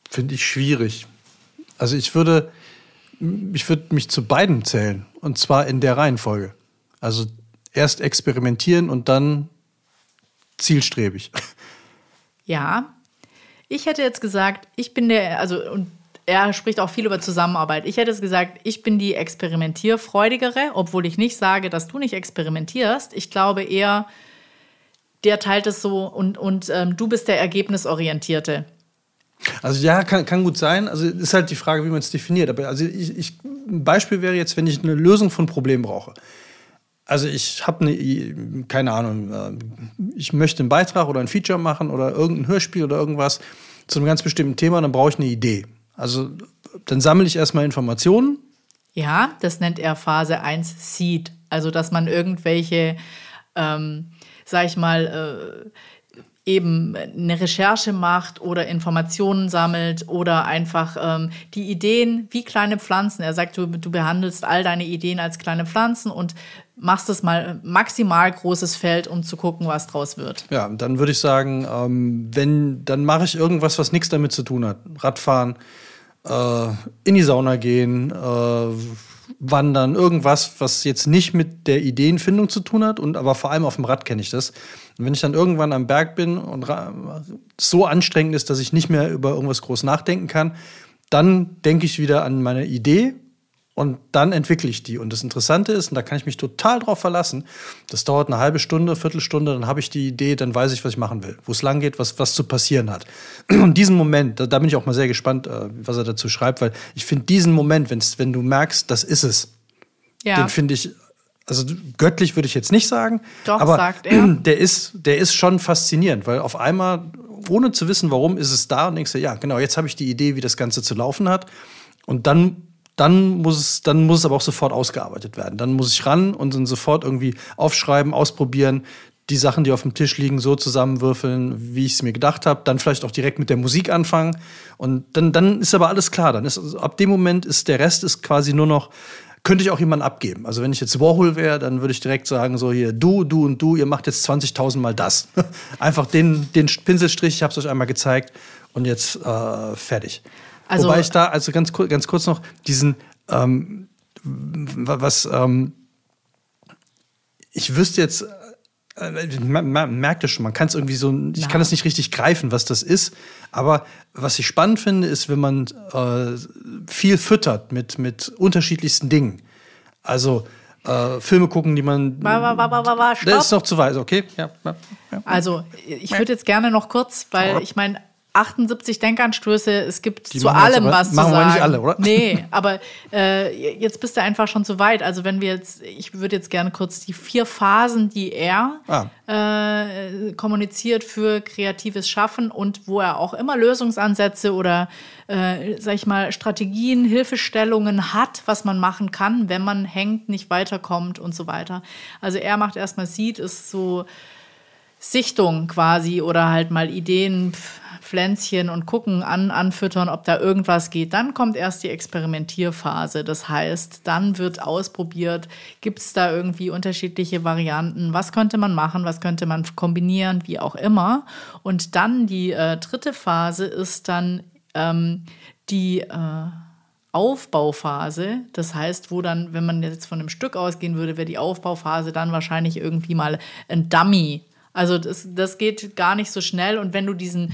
Speaker 1: finde ich, schwierig. Also ich würde, ich würde mich zu beiden zählen. Und zwar in der Reihenfolge. Also erst experimentieren und dann zielstrebig.
Speaker 2: Ja, ich hätte jetzt gesagt, ich bin der, also, und er spricht auch viel über Zusammenarbeit. Ich hätte es gesagt, ich bin die experimentierfreudigere, obwohl ich nicht sage, dass du nicht experimentierst. Ich glaube eher, der teilt es so und, und ähm, du bist der Ergebnisorientierte.
Speaker 1: Also ja, kann, kann gut sein. Also ist halt die Frage, wie man es definiert. Aber also ich, ich, ein Beispiel wäre jetzt, wenn ich eine Lösung von Problemen brauche. Also ich habe eine, keine Ahnung, äh, ich möchte einen Beitrag oder ein Feature machen oder irgendein Hörspiel oder irgendwas zu einem ganz bestimmten Thema, dann brauche ich eine Idee. Also dann sammle ich erstmal Informationen.
Speaker 2: Ja, das nennt er Phase 1 Seed. Also dass man irgendwelche, ähm, sag ich mal, äh, eben eine Recherche macht oder Informationen sammelt oder einfach ähm, die Ideen wie kleine Pflanzen. Er sagt, du, du behandelst all deine Ideen als kleine Pflanzen und machst es mal maximal großes Feld, um zu gucken, was draus wird.
Speaker 1: Ja, dann würde ich sagen, ähm, wenn, dann mache ich irgendwas, was nichts damit zu tun hat. Radfahren, äh, in die Sauna gehen, äh, wandern, irgendwas, was jetzt nicht mit der Ideenfindung zu tun hat, und aber vor allem auf dem Rad kenne ich das. Und wenn ich dann irgendwann am Berg bin und so anstrengend ist, dass ich nicht mehr über irgendwas groß nachdenken kann, dann denke ich wieder an meine Idee und dann entwickle ich die. Und das Interessante ist, und da kann ich mich total drauf verlassen, das dauert eine halbe Stunde, Viertelstunde, dann habe ich die Idee, dann weiß ich, was ich machen will, wo es lang geht, was, was zu passieren hat. (clears throat) Und diesen Moment, da, da bin ich auch mal sehr gespannt, äh, was er dazu schreibt, weil ich finde diesen Moment, wenn du merkst, das ist es, ja. den finde ich also göttlich würde ich jetzt nicht sagen,
Speaker 2: Doch,
Speaker 1: aber
Speaker 2: sagt (clears throat) er.
Speaker 1: der ist, der ist schon faszinierend, weil auf einmal, ohne zu wissen, warum, ist es da und denkst du, ja, genau, jetzt habe ich die Idee, wie das Ganze zu laufen hat. Und dann, dann muss es, dann muss es aber auch sofort ausgearbeitet werden. Dann muss ich ran und dann sofort irgendwie aufschreiben, ausprobieren, die Sachen, die auf dem Tisch liegen, so zusammenwürfeln, wie ich es mir gedacht habe. Dann vielleicht auch direkt mit der Musik anfangen. Und dann, dann ist aber alles klar. Dann ist also ab dem Moment ist der Rest ist quasi nur noch könnte ich auch jemanden abgeben. Also wenn ich jetzt Warhol wäre, dann würde ich direkt sagen, so hier, du, du und du, ihr macht jetzt 20.000 Mal das. (laughs) Einfach den, den Pinselstrich, ich habe es euch einmal gezeigt und jetzt äh, fertig. Also, Wobei ich da, also ganz, ganz kurz noch, diesen, ähm, was, ähm, ich wüsste jetzt, äh, man, man merkt es schon, man kann es irgendwie so, ich kann es nicht richtig greifen, was das ist. Aber was ich spannend finde, ist, wenn man äh, viel füttert mit, mit unterschiedlichsten Dingen. Also äh, Filme gucken, die man.
Speaker 2: War.
Speaker 1: Das ist noch zu weit, okay?
Speaker 2: Ja. Also, ich würde jetzt gerne noch kurz, weil ich meine, 78 Denkanstöße, es gibt Die zu allem was zu sagen. Machen wir nicht alle, oder? Nee, (laughs) aber äh, jetzt bist du einfach schon zu weit. Also wenn wir jetzt, ich würde jetzt gerne kurz die vier Phasen, die er ah. äh, kommuniziert für kreatives Schaffen und wo er auch immer Lösungsansätze oder, äh, sag ich mal, Strategien, Hilfestellungen hat, was man machen kann, wenn man hängt, nicht weiterkommt und so weiter. Also er macht erstmal Seed, ist so Sichtung quasi oder halt mal Ideen Pflänzchen und gucken, an, anfüttern, ob da irgendwas geht. Dann kommt erst die Experimentierphase. Das heißt, dann wird ausprobiert, gibt es da irgendwie unterschiedliche Varianten, was könnte man machen, was könnte man kombinieren, wie auch immer. Und dann die äh, dritte Phase ist dann ähm, die äh, Aufbauphase. Das heißt, wo dann, wenn man jetzt von einem Stück ausgehen würde, wäre die Aufbauphase dann wahrscheinlich irgendwie mal ein Dummy. Also das, das geht gar nicht so schnell. Und wenn du diesen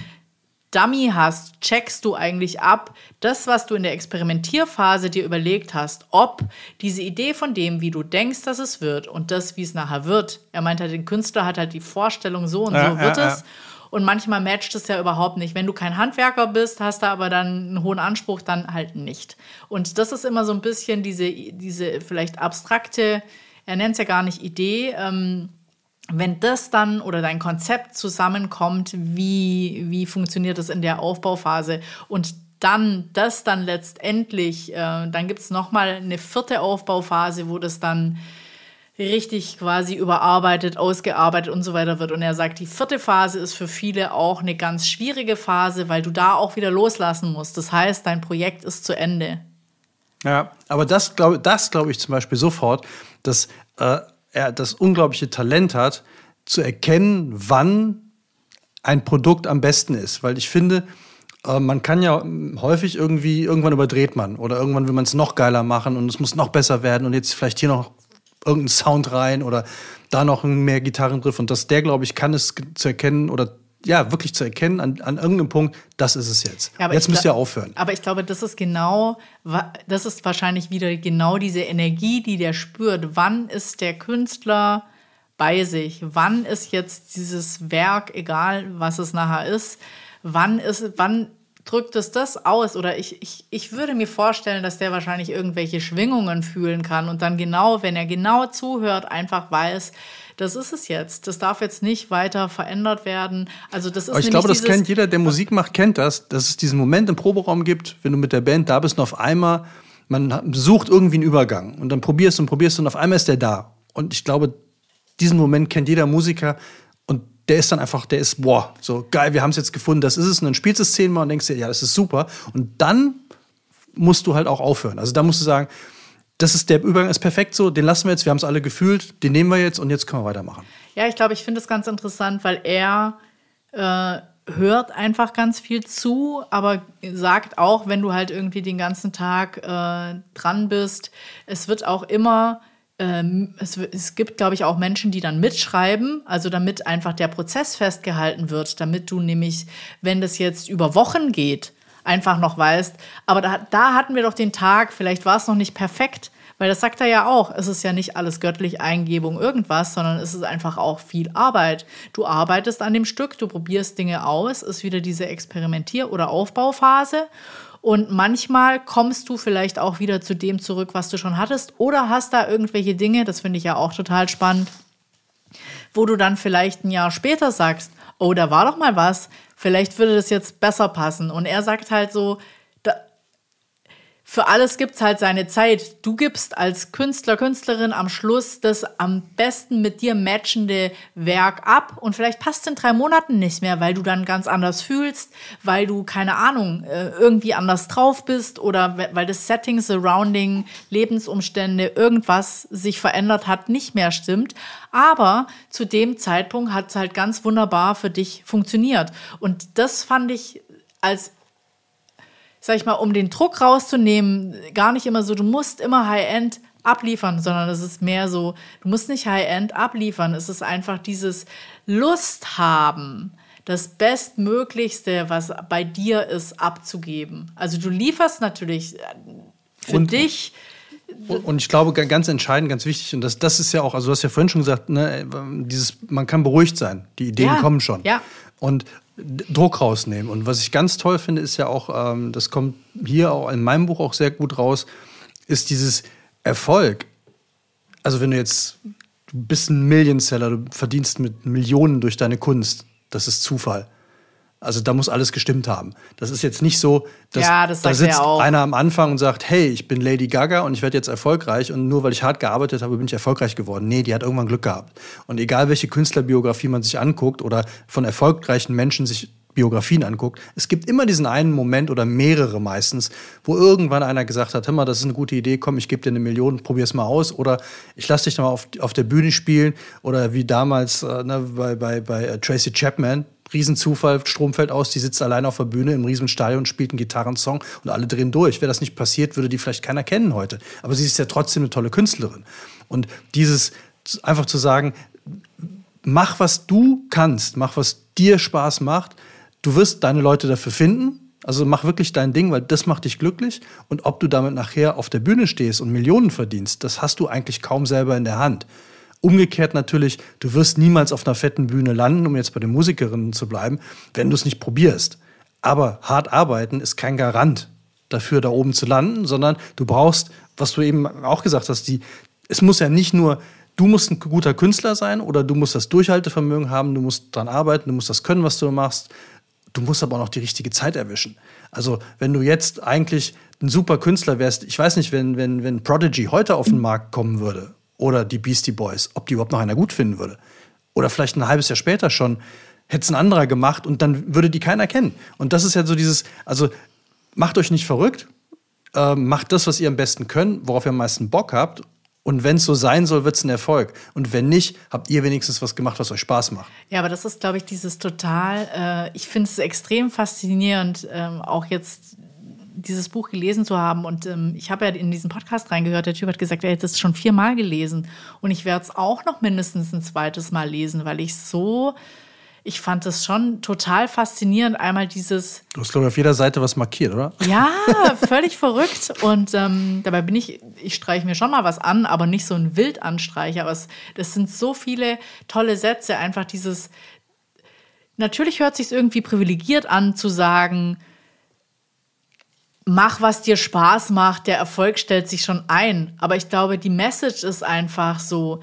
Speaker 2: Dummy hast, checkst du eigentlich ab, das, was du in der Experimentierphase dir überlegt hast, ob diese Idee von dem, wie du denkst, dass es wird und das, wie es nachher wird. Er meint halt, der Künstler hat halt die Vorstellung, so und ja, so wird ja, es. Ja. Und manchmal matcht es ja überhaupt nicht. Wenn du kein Handwerker bist, hast du aber dann einen hohen Anspruch, dann halt nicht. Und das ist immer so ein bisschen diese, diese vielleicht abstrakte, er nennt es ja gar nicht Idee, ähm, wenn das dann oder dein Konzept zusammenkommt, wie, wie funktioniert das in der Aufbauphase und dann das dann letztendlich, äh, dann gibt es nochmal eine vierte Aufbauphase, wo das dann richtig quasi überarbeitet, ausgearbeitet und so weiter wird. Und er sagt, die vierte Phase ist für viele auch eine ganz schwierige Phase, weil du da auch wieder loslassen musst. Das heißt, dein Projekt ist zu Ende.
Speaker 1: Ja, aber das glaube das glaub ich zum Beispiel sofort, dass äh, er das unglaubliche Talent hat, zu erkennen, wann ein Produkt am besten ist. Weil ich finde, äh, man kann ja häufig irgendwie, irgendwann überdreht man oder irgendwann will man es noch geiler machen und es muss noch besser werden und jetzt vielleicht hier noch irgendein Sound rein oder da noch mehr Gitarrengriff und das, der, glaube ich, kann es zu erkennen oder ja, wirklich zu erkennen an, an irgendeinem Punkt, das ist es jetzt. Ja, jetzt müsst ihr aufhören.
Speaker 2: Aber ich glaube, das ist genau, das ist wahrscheinlich wieder genau diese Energie, die der spürt. Wann ist der Künstler bei sich? Wann ist jetzt dieses Werk, egal was es nachher ist, wann ist, wann drückt es das aus? Oder ich, ich, ich würde mir vorstellen, dass der wahrscheinlich irgendwelche Schwingungen fühlen kann und dann genau, wenn er genau zuhört, einfach weiß, das ist es jetzt. Das darf jetzt nicht weiter verändert werden. Also das ist
Speaker 1: Aber ich glaube, das kennt jeder, der Musik macht, kennt das, dass es diesen Moment im Proberaum gibt, wenn du mit der Band da bist und auf einmal, man sucht irgendwie einen Übergang und dann probierst und probierst und auf einmal ist der da. Und ich glaube, diesen Moment kennt jeder Musiker der ist dann einfach, der ist, boah, so geil, wir haben es jetzt gefunden, das ist es. Und dann spielst du es zehnmal und denkst dir, ja, das ist super. Und dann musst du halt auch aufhören. Also da musst du sagen, das ist der Übergang ist perfekt so, den lassen wir jetzt, wir haben es alle gefühlt, den nehmen wir jetzt und jetzt können wir weitermachen.
Speaker 2: Ja, ich glaube, ich finde es ganz interessant, weil er äh, hört einfach ganz viel zu, aber sagt auch, wenn du halt irgendwie den ganzen Tag äh, dran bist, es wird auch immer ähm, es, es, gibt, glaube ich, auch Menschen, die dann mitschreiben, also damit einfach der Prozess festgehalten wird, damit du nämlich, wenn das jetzt über Wochen geht, einfach noch weißt, aber da, da hatten wir doch den Tag, vielleicht war es noch nicht perfekt, weil das sagt er ja auch, es ist ja nicht alles göttlich Eingebung irgendwas, sondern es ist einfach auch viel Arbeit. Du arbeitest an dem Stück, du probierst Dinge aus, ist wieder diese Experimentier- oder Aufbauphase. Und manchmal kommst du vielleicht auch wieder zu dem zurück, was du schon hattest, oder hast da irgendwelche Dinge, das finde ich ja auch total spannend, wo du dann vielleicht ein Jahr später sagst, oh, da war doch mal was, vielleicht würde das jetzt besser passen. Und er sagt halt so, für alles gibt es halt seine Zeit. Du gibst als Künstler, Künstlerin am Schluss das am besten mit dir matchende Werk ab und vielleicht passt es in drei Monaten nicht mehr, weil du dann ganz anders fühlst, weil du, keine Ahnung, äh, irgendwie anders drauf bist oder weil das Setting, Surrounding, Lebensumstände, irgendwas sich verändert hat, nicht mehr stimmt. Aber zu dem Zeitpunkt hat es halt ganz wunderbar für dich funktioniert. Und das fand ich als sag ich mal, um den Druck rauszunehmen, gar nicht immer so, du musst immer High-End abliefern, sondern es ist mehr so, du musst nicht High-End abliefern. Es ist einfach dieses Lust haben, das Bestmöglichste, was bei dir ist, abzugeben. Also du lieferst natürlich äh, für und, dich.
Speaker 1: Und ich glaube, ganz entscheidend, ganz wichtig, und das, das ist ja auch, also du hast ja vorhin schon gesagt, ne, dieses, man kann beruhigt sein, die Ideen ja, kommen schon.
Speaker 2: Ja.
Speaker 1: Und Druck rausnehmen. Und was ich ganz toll finde, ist ja auch, ähm, das kommt hier auch in meinem Buch auch sehr gut raus, ist dieses Erfolg. Also wenn du jetzt, du bist ein Millionseller, du verdienst mit Millionen durch deine Kunst, das ist Zufall. Also da muss alles gestimmt haben. Das ist jetzt nicht so, dass
Speaker 2: ja, das
Speaker 1: da sitzt einer am Anfang und sagt, hey, ich bin Lady Gaga und ich werde jetzt erfolgreich und nur weil ich hart gearbeitet habe, bin ich erfolgreich geworden. Nee, die hat irgendwann Glück gehabt. Und egal welche Künstlerbiografie man sich anguckt oder von erfolgreichen Menschen sich Biografien anguckt, es gibt immer diesen einen Moment oder mehrere meistens, wo irgendwann einer gesagt hat, hör mal, das ist eine gute Idee, komm, ich gebe dir eine Million, probier es mal aus oder ich lasse dich mal auf, auf der Bühne spielen oder wie damals äh, ne, bei, bei, bei äh, Tracy Chapman, Riesenzufall, Strom fällt aus, die sitzt allein auf der Bühne im Riesenstadion und spielt einen Gitarrensong und alle drehen durch. Wäre das nicht passiert, würde die vielleicht keiner kennen heute. Aber sie ist ja trotzdem eine tolle Künstlerin. Und dieses einfach zu sagen, mach, was du kannst, mach, was dir Spaß macht. Du wirst deine Leute dafür finden. Also mach wirklich dein Ding, weil das macht dich glücklich. Und ob du damit nachher auf der Bühne stehst und Millionen verdienst, das hast du eigentlich kaum selber in der Hand. Umgekehrt natürlich, du wirst niemals auf einer fetten Bühne landen, um jetzt bei den Musikerinnen zu bleiben, wenn du es nicht probierst. Aber hart arbeiten ist kein Garant dafür, da oben zu landen, sondern du brauchst, was du eben auch gesagt hast, die, es muss ja nicht nur, du musst ein guter Künstler sein oder du musst das Durchhaltevermögen haben, du musst daran arbeiten, du musst das können, was du machst. Du musst aber auch noch die richtige Zeit erwischen. Also, wenn du jetzt eigentlich ein super Künstler wärst, ich weiß nicht, wenn, wenn, wenn Prodigy heute auf den Markt kommen würde oder die Beastie Boys, ob die überhaupt noch einer gut finden würde. Oder vielleicht ein halbes Jahr später schon hätte es ein anderer gemacht und dann würde die keiner kennen. Und das ist ja so dieses, also macht euch nicht verrückt, äh, macht das, was ihr am besten könnt, worauf ihr am meisten Bock habt. Und wenn es so sein soll, wird es ein Erfolg. Und wenn nicht, habt ihr wenigstens was gemacht, was euch Spaß macht.
Speaker 2: Ja, aber das ist, glaube ich, dieses total, äh, ich finde es extrem faszinierend, ähm, auch jetzt dieses Buch gelesen zu haben. Und ähm, ich habe ja in diesen Podcast reingehört, der Typ hat gesagt, er hätte es schon viermal gelesen. Und ich werde es auch noch mindestens ein zweites Mal lesen, weil ich so, ich fand es schon total faszinierend. Einmal dieses.
Speaker 1: Du hast, glaube ich, auf jeder Seite was markiert, oder?
Speaker 2: Ja, (laughs) völlig verrückt. Und ähm, dabei bin ich, ich streiche mir schon mal was an, aber nicht so ein Wildanstreicher. Aber es, das sind so viele tolle Sätze. Einfach dieses. Natürlich hört sich irgendwie privilegiert an, zu sagen, mach, was dir Spaß macht, der Erfolg stellt sich schon ein. Aber ich glaube, die Message ist einfach so,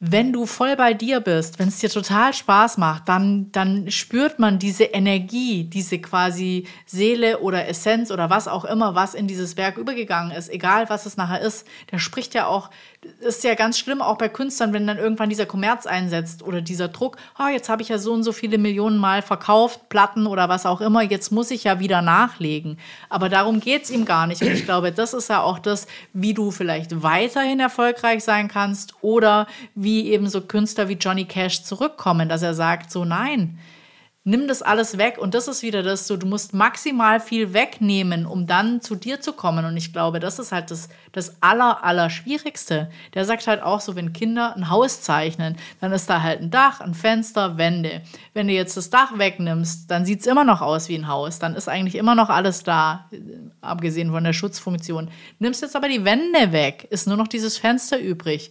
Speaker 2: wenn du voll bei dir bist, wenn es dir total Spaß macht, dann, dann spürt man diese Energie, diese quasi Seele oder Essenz oder was auch immer, was in dieses Werk übergegangen ist, egal was es nachher ist. Der spricht ja auch, ist ja ganz schlimm auch bei Künstlern, wenn dann irgendwann dieser Kommerz einsetzt oder dieser Druck, oh, jetzt habe ich ja so und so viele Millionen Mal verkauft, Platten oder was auch immer, jetzt muss ich ja wieder nachlegen. Aber darum geht es ihm gar nicht. Und ich glaube, das ist ja auch das, wie du vielleicht weiterhin erfolgreich sein kannst oder wie eben so Künstler wie Johnny Cash zurückkommen, dass er sagt, so nein, nimm das alles weg. Und das ist wieder das, so du musst maximal viel wegnehmen, um dann zu dir zu kommen. Und ich glaube, das ist halt das, das aller, aller Schwierigste. Der sagt halt auch so, wenn Kinder ein Haus zeichnen, dann ist da halt ein Dach, ein Fenster, Wände. Wenn du jetzt das Dach wegnimmst, dann sieht es immer noch aus wie ein Haus. Dann ist eigentlich immer noch alles da, abgesehen von der Schutzfunktion. Nimmst jetzt aber die Wände weg, ist nur noch dieses Fenster übrig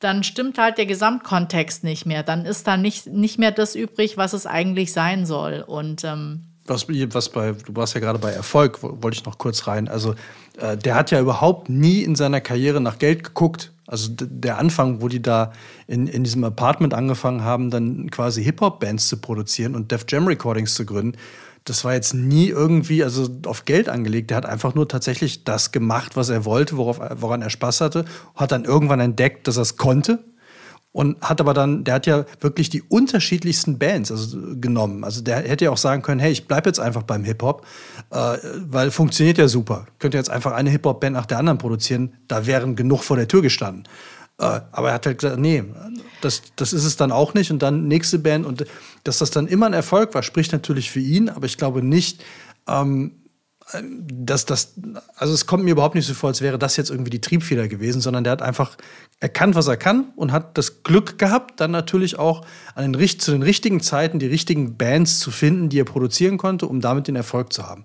Speaker 2: dann stimmt halt der Gesamtkontext nicht mehr. Dann ist da nicht, nicht mehr das übrig, was es eigentlich sein soll. Und ähm
Speaker 1: was, was bei, du warst ja gerade bei Erfolg, wollte ich noch kurz rein. Also äh, der hat ja überhaupt nie in seiner Karriere nach Geld geguckt. Also der Anfang, wo die da in, in diesem Apartment angefangen haben, dann quasi Hip-Hop-Bands zu produzieren und Def Jam Recordings zu gründen, das war jetzt nie irgendwie also auf Geld angelegt. Der hat einfach nur tatsächlich das gemacht, was er wollte, worauf, woran er Spaß hatte, hat dann irgendwann entdeckt, dass er es konnte und hat aber dann, der hat ja wirklich die unterschiedlichsten Bands also, genommen. Also der hätte ja auch sagen können, hey, ich bleibe jetzt einfach beim Hip-Hop, äh, weil funktioniert ja super. Könnte jetzt einfach eine Hip-Hop-Band nach der anderen produzieren, da wären genug vor der Tür gestanden. Äh, aber er hat halt gesagt, nee, das, das ist es dann auch nicht. Und dann nächste Band. Und dass das dann immer ein Erfolg war, spricht natürlich für ihn, aber ich glaube nicht, ähm, dass das, also es kommt mir überhaupt nicht so vor, als wäre das jetzt irgendwie die Triebfeder gewesen, sondern der hat einfach erkannt, was er kann und hat das Glück gehabt, dann natürlich auch an den, zu den richtigen Zeiten die richtigen Bands zu finden, die er produzieren konnte, um damit den Erfolg zu haben.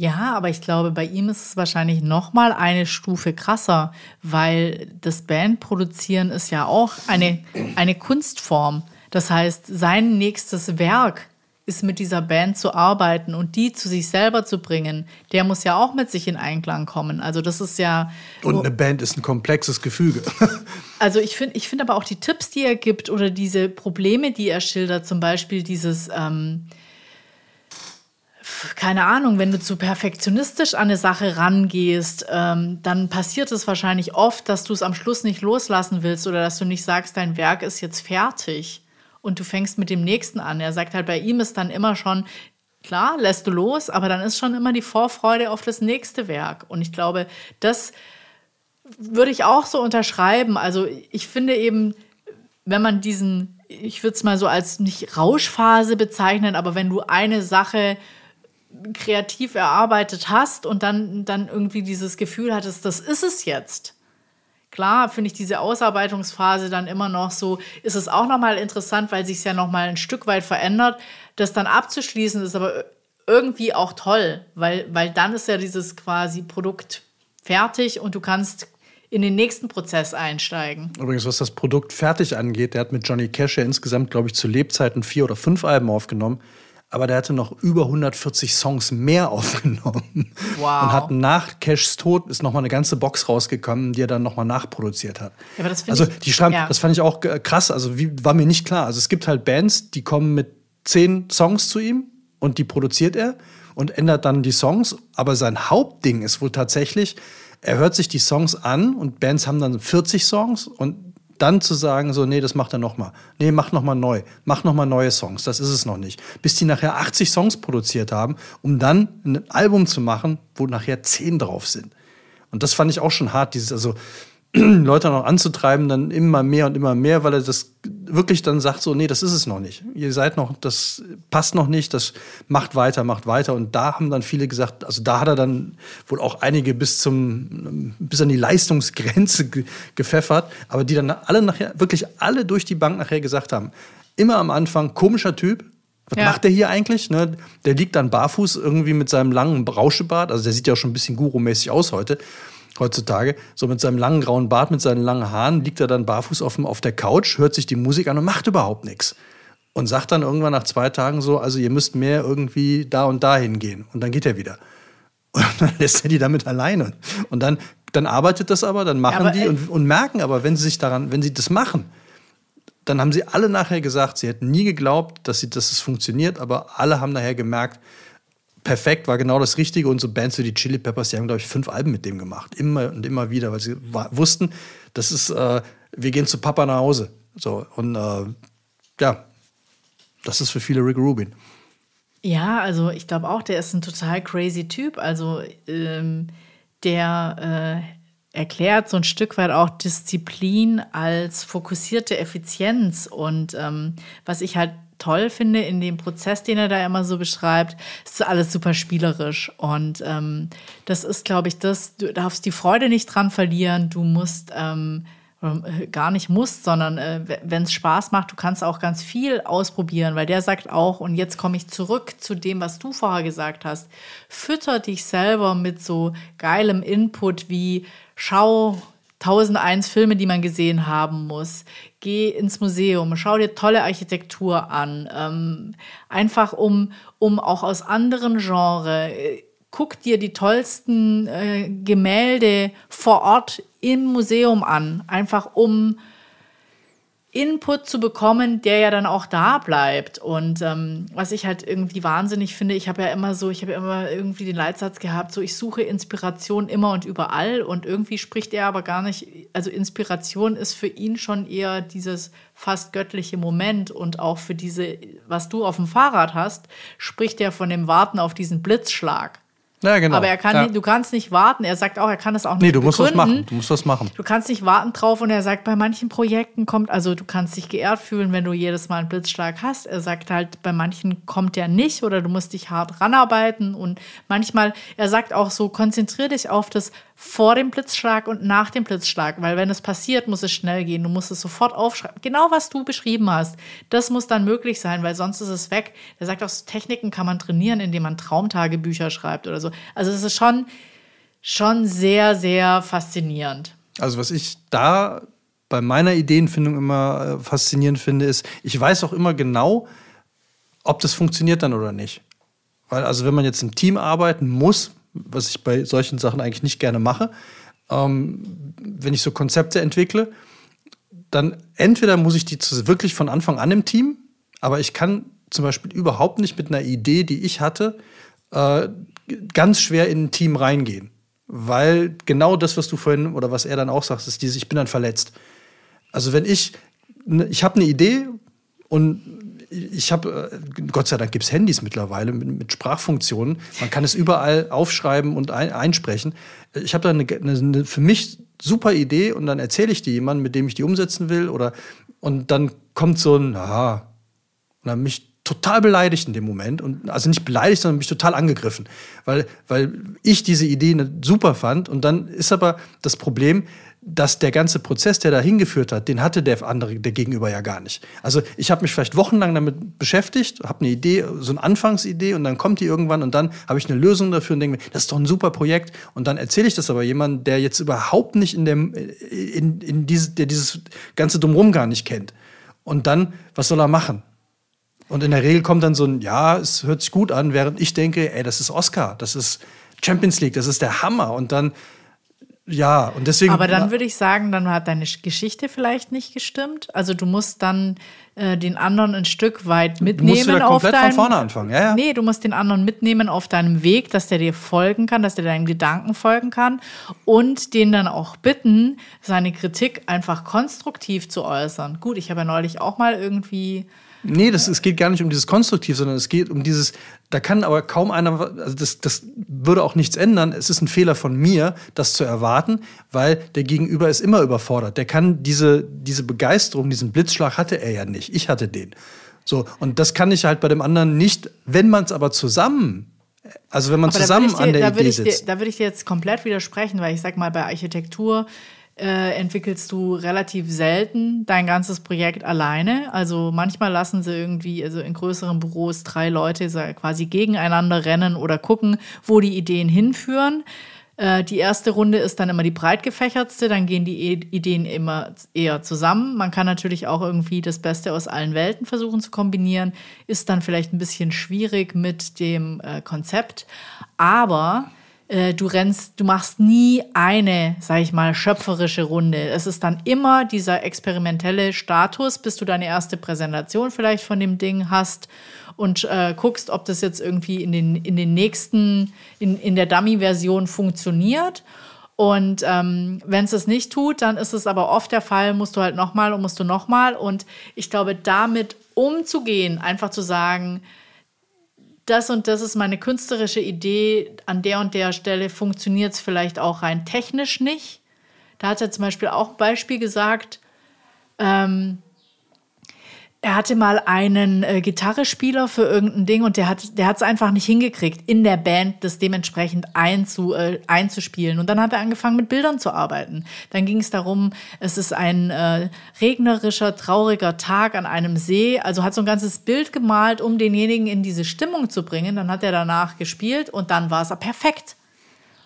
Speaker 2: Ja, aber ich glaube, bei ihm ist es wahrscheinlich noch mal eine Stufe krasser, weil das Bandproduzieren ist ja auch eine, eine Kunstform. Das heißt, sein nächstes Werk ist mit dieser Band zu arbeiten und die zu sich selber zu bringen, der muss ja auch mit sich in Einklang kommen. Also das ist ja.
Speaker 1: Und eine Band ist ein komplexes Gefüge. (laughs)
Speaker 2: also ich finde ich finde aber auch die Tipps, die er gibt oder diese Probleme, die er schildert, zum Beispiel dieses. Ähm, keine Ahnung, wenn du zu perfektionistisch an eine Sache rangehst, ähm, dann passiert es wahrscheinlich oft, dass du es am Schluss nicht loslassen willst oder dass du nicht sagst, dein Werk ist jetzt fertig und du fängst mit dem nächsten an. Er sagt halt, bei ihm ist dann immer schon, klar, lässt du los, aber dann ist schon immer die Vorfreude auf das nächste Werk. Und ich glaube, das würde ich auch so unterschreiben. Also ich finde eben, wenn man diesen, ich würde es mal so als nicht Rauschphase bezeichnen, aber wenn du eine Sache kreativ erarbeitet hast und dann, dann irgendwie dieses Gefühl hattest, das ist es jetzt. Klar, finde ich diese Ausarbeitungsphase dann immer noch so, ist es auch nochmal interessant, weil sich es ja nochmal ein Stück weit verändert. Das dann abzuschließen ist aber irgendwie auch toll, weil, weil dann ist ja dieses quasi Produkt fertig und du kannst in den nächsten Prozess einsteigen.
Speaker 1: Übrigens, was das Produkt fertig angeht, der hat mit Johnny Cash ja insgesamt, glaube ich, zu Lebzeiten vier oder fünf Alben aufgenommen aber der hatte noch über 140 Songs mehr (laughs) aufgenommen. Wow. Und hat nach Cashs Tod ist noch mal eine ganze Box rausgekommen, die er dann noch mal nachproduziert hat. Ja, aber das also die schreiben, ja. das fand ich auch krass. Also wie, war mir nicht klar. Also es gibt halt Bands, die kommen mit zehn Songs zu ihm und die produziert er und ändert dann die Songs. Aber sein Hauptding ist wohl tatsächlich, er hört sich die Songs an und Bands haben dann 40 Songs und dann zu sagen, so, nee, das macht er nochmal. Nee, mach nochmal neu. Mach nochmal neue Songs. Das ist es noch nicht. Bis die nachher 80 Songs produziert haben, um dann ein Album zu machen, wo nachher 10 drauf sind. Und das fand ich auch schon hart, dieses, also (clears throat) Leute noch anzutreiben, dann immer mehr und immer mehr, weil er das wirklich dann sagt, so, nee, das ist es noch nicht. Ihr seid noch, das passt noch nicht, das macht weiter, macht weiter. Und da haben dann viele gesagt, also da hat er dann wohl auch einige bis zum, bis an die Leistungsgrenze ge gepfeffert, aber die dann alle nachher, wirklich alle durch die Bank nachher gesagt haben, immer am Anfang, komischer Typ, was ja. macht der hier eigentlich? Ne? Der liegt dann barfuß irgendwie mit seinem langen Rauschebart. Also der sieht ja auch schon ein bisschen gurumäßig aus heute heutzutage. So mit seinem langen grauen Bart, mit seinen langen Haaren liegt er dann barfuß auf, auf der Couch, hört sich die Musik an und macht überhaupt nichts. Und sagt dann irgendwann nach zwei Tagen so, also ihr müsst mehr irgendwie da und da hingehen. Und dann geht er wieder. (laughs) Und dann lässt er die damit alleine. Und dann, dann arbeitet das aber, dann machen aber, die und, und merken aber, wenn sie sich daran, wenn sie das machen, dann haben sie alle nachher gesagt, sie hätten nie geglaubt, dass, sie, dass es funktioniert, aber alle haben nachher gemerkt, perfekt, war genau das Richtige. Und so Bands wie die Chili Peppers, die haben, glaube ich, fünf Alben mit dem gemacht. Immer und immer wieder, weil sie wussten, das ist, äh, wir gehen zu Papa nach Hause. So, und äh, ja, das ist für viele Rick Rubin.
Speaker 2: Ja, also ich glaube auch, der ist ein total crazy Typ. Also ähm, der äh, erklärt so ein Stück weit auch Disziplin als fokussierte Effizienz. Und ähm, was ich halt toll finde in dem Prozess, den er da immer so beschreibt, ist alles super spielerisch. Und ähm, das ist, glaube ich, das, du darfst die Freude nicht dran verlieren. Du musst ähm, äh, gar nicht musst, sondern äh, wenn es Spaß macht, du kannst auch ganz viel ausprobieren, weil der sagt auch, und jetzt komme ich zurück zu dem, was du vorher gesagt hast, fütter dich selber mit so geilem Input wie schau 1001 Filme, die man gesehen haben muss. Geh ins Museum, schau dir tolle Architektur an. Ähm, einfach um, um auch aus anderen Genres äh, guck dir die tollsten äh, Gemälde vor Ort im Museum an, einfach um Input zu bekommen, der ja dann auch da bleibt. Und ähm, was ich halt irgendwie wahnsinnig finde, ich habe ja immer so, ich habe ja immer irgendwie den Leitsatz gehabt, so ich suche Inspiration immer und überall. Und irgendwie spricht er aber gar nicht, also Inspiration ist für ihn schon eher dieses fast göttliche Moment und auch für diese, was du auf dem Fahrrad hast, spricht er von dem Warten auf diesen Blitzschlag.
Speaker 1: Ja, genau.
Speaker 2: Aber er kann,
Speaker 1: ja.
Speaker 2: du kannst nicht warten. Er sagt auch, er kann es auch nicht
Speaker 1: Nee, du musst was
Speaker 2: begründen.
Speaker 1: machen. Du musst was machen.
Speaker 2: Du kannst nicht warten drauf und er sagt, bei manchen Projekten kommt, also du kannst dich geehrt fühlen, wenn du jedes Mal einen Blitzschlag hast. Er sagt halt, bei manchen kommt der nicht oder du musst dich hart ranarbeiten und manchmal, er sagt auch so, konzentrier dich auf das vor dem Blitzschlag und nach dem Blitzschlag, weil wenn es passiert, muss es schnell gehen. Du musst es sofort aufschreiben. Genau was du beschrieben hast, das muss dann möglich sein, weil sonst ist es weg. Er sagt auch, Techniken kann man trainieren, indem man Traumtagebücher schreibt oder so. Also es ist schon, schon sehr, sehr faszinierend.
Speaker 1: Also was ich da bei meiner Ideenfindung immer äh, faszinierend finde, ist, ich weiß auch immer genau, ob das funktioniert dann oder nicht. Weil also wenn man jetzt im Team arbeiten muss, was ich bei solchen Sachen eigentlich nicht gerne mache, ähm, wenn ich so Konzepte entwickle, dann entweder muss ich die zu, wirklich von Anfang an im Team, aber ich kann zum Beispiel überhaupt nicht mit einer Idee, die ich hatte, äh, ganz schwer in ein Team reingehen. Weil genau das, was du vorhin oder was er dann auch sagt, ist dieses, ich bin dann verletzt. Also wenn ich, ne, ich habe eine Idee und ich habe, äh, Gott sei Dank gibt es Handys mittlerweile mit, mit, Sprachfunktionen. Man kann es überall aufschreiben und ein, einsprechen. Ich habe da eine, eine, für mich super Idee und dann erzähle ich die jemandem, mit dem ich die umsetzen will. Oder, und dann kommt so ein, aha, und dann mich total beleidigt in dem Moment. Und, also nicht beleidigt, sondern mich total angegriffen. Weil, weil ich diese Idee super fand. Und dann ist aber das Problem, dass der ganze Prozess, der da hingeführt hat, den hatte der andere, der Gegenüber ja gar nicht. Also ich habe mich vielleicht wochenlang damit beschäftigt, habe eine Idee, so eine Anfangsidee und dann kommt die irgendwann und dann habe ich eine Lösung dafür und denke mir, das ist doch ein super Projekt und dann erzähle ich das aber jemandem, der jetzt überhaupt nicht in dem, in, in dieses, der dieses ganze Drumherum gar nicht kennt. Und dann, was soll er machen? Und in der Regel kommt dann so ein, ja, es hört sich gut an, während ich denke, ey, das ist Oscar, das ist Champions League, das ist der Hammer. Und dann ja, und deswegen.
Speaker 2: Aber dann würde ich sagen, dann hat deine Geschichte vielleicht nicht gestimmt. Also du musst dann äh, den anderen ein Stück weit mitnehmen. Du musst
Speaker 1: wieder komplett deinem, von vorne anfangen, ja, ja.
Speaker 2: Nee, du musst den anderen mitnehmen auf deinem Weg, dass der dir folgen kann, dass der deinen Gedanken folgen kann und den dann auch bitten, seine Kritik einfach konstruktiv zu äußern. Gut, ich habe ja neulich auch mal irgendwie
Speaker 1: Nee, das, es geht gar nicht um dieses Konstruktiv, sondern es geht um dieses, da kann aber kaum einer, also das, das würde auch nichts ändern. Es ist ein Fehler von mir, das zu erwarten, weil der Gegenüber ist immer überfordert. Der kann diese, diese Begeisterung, diesen Blitzschlag hatte er ja nicht. Ich hatte den. So, und das kann ich halt bei dem anderen nicht, wenn man es aber zusammen also wenn man aber zusammen dir, an der Idee sitzt.
Speaker 2: Dir, da würde ich dir jetzt komplett widersprechen, weil ich sag mal, bei Architektur äh, entwickelst du relativ selten dein ganzes Projekt alleine. Also manchmal lassen sie irgendwie, also in größeren Büros, drei Leute quasi gegeneinander rennen oder gucken, wo die Ideen hinführen. Äh, die erste Runde ist dann immer die breit gefächertste, dann gehen die Ideen immer eher zusammen. Man kann natürlich auch irgendwie das Beste aus allen Welten versuchen zu kombinieren, ist dann vielleicht ein bisschen schwierig mit dem äh, Konzept. Aber äh, du rennst, du machst nie eine, sag ich mal, schöpferische Runde. Es ist dann immer dieser experimentelle Status, bis du deine erste Präsentation vielleicht von dem Ding hast und äh, guckst, ob das jetzt irgendwie in den, in den nächsten, in, in der Dummy-Version funktioniert. Und ähm, wenn es es nicht tut, dann ist es aber oft der Fall, musst du halt nochmal und musst du nochmal. Und ich glaube, damit umzugehen, einfach zu sagen, das und das ist meine künstlerische Idee, an der und der Stelle funktioniert es vielleicht auch rein technisch nicht. Da hat er zum Beispiel auch ein Beispiel gesagt, ähm, er hatte mal einen äh, Gitarrespieler für irgendein Ding und der hat der es einfach nicht hingekriegt, in der Band das dementsprechend einzu, äh, einzuspielen. Und dann hat er angefangen, mit Bildern zu arbeiten. Dann ging es darum, es ist ein äh, regnerischer, trauriger Tag an einem See. Also hat so ein ganzes Bild gemalt, um denjenigen in diese Stimmung zu bringen. Dann hat er danach gespielt und dann war es perfekt.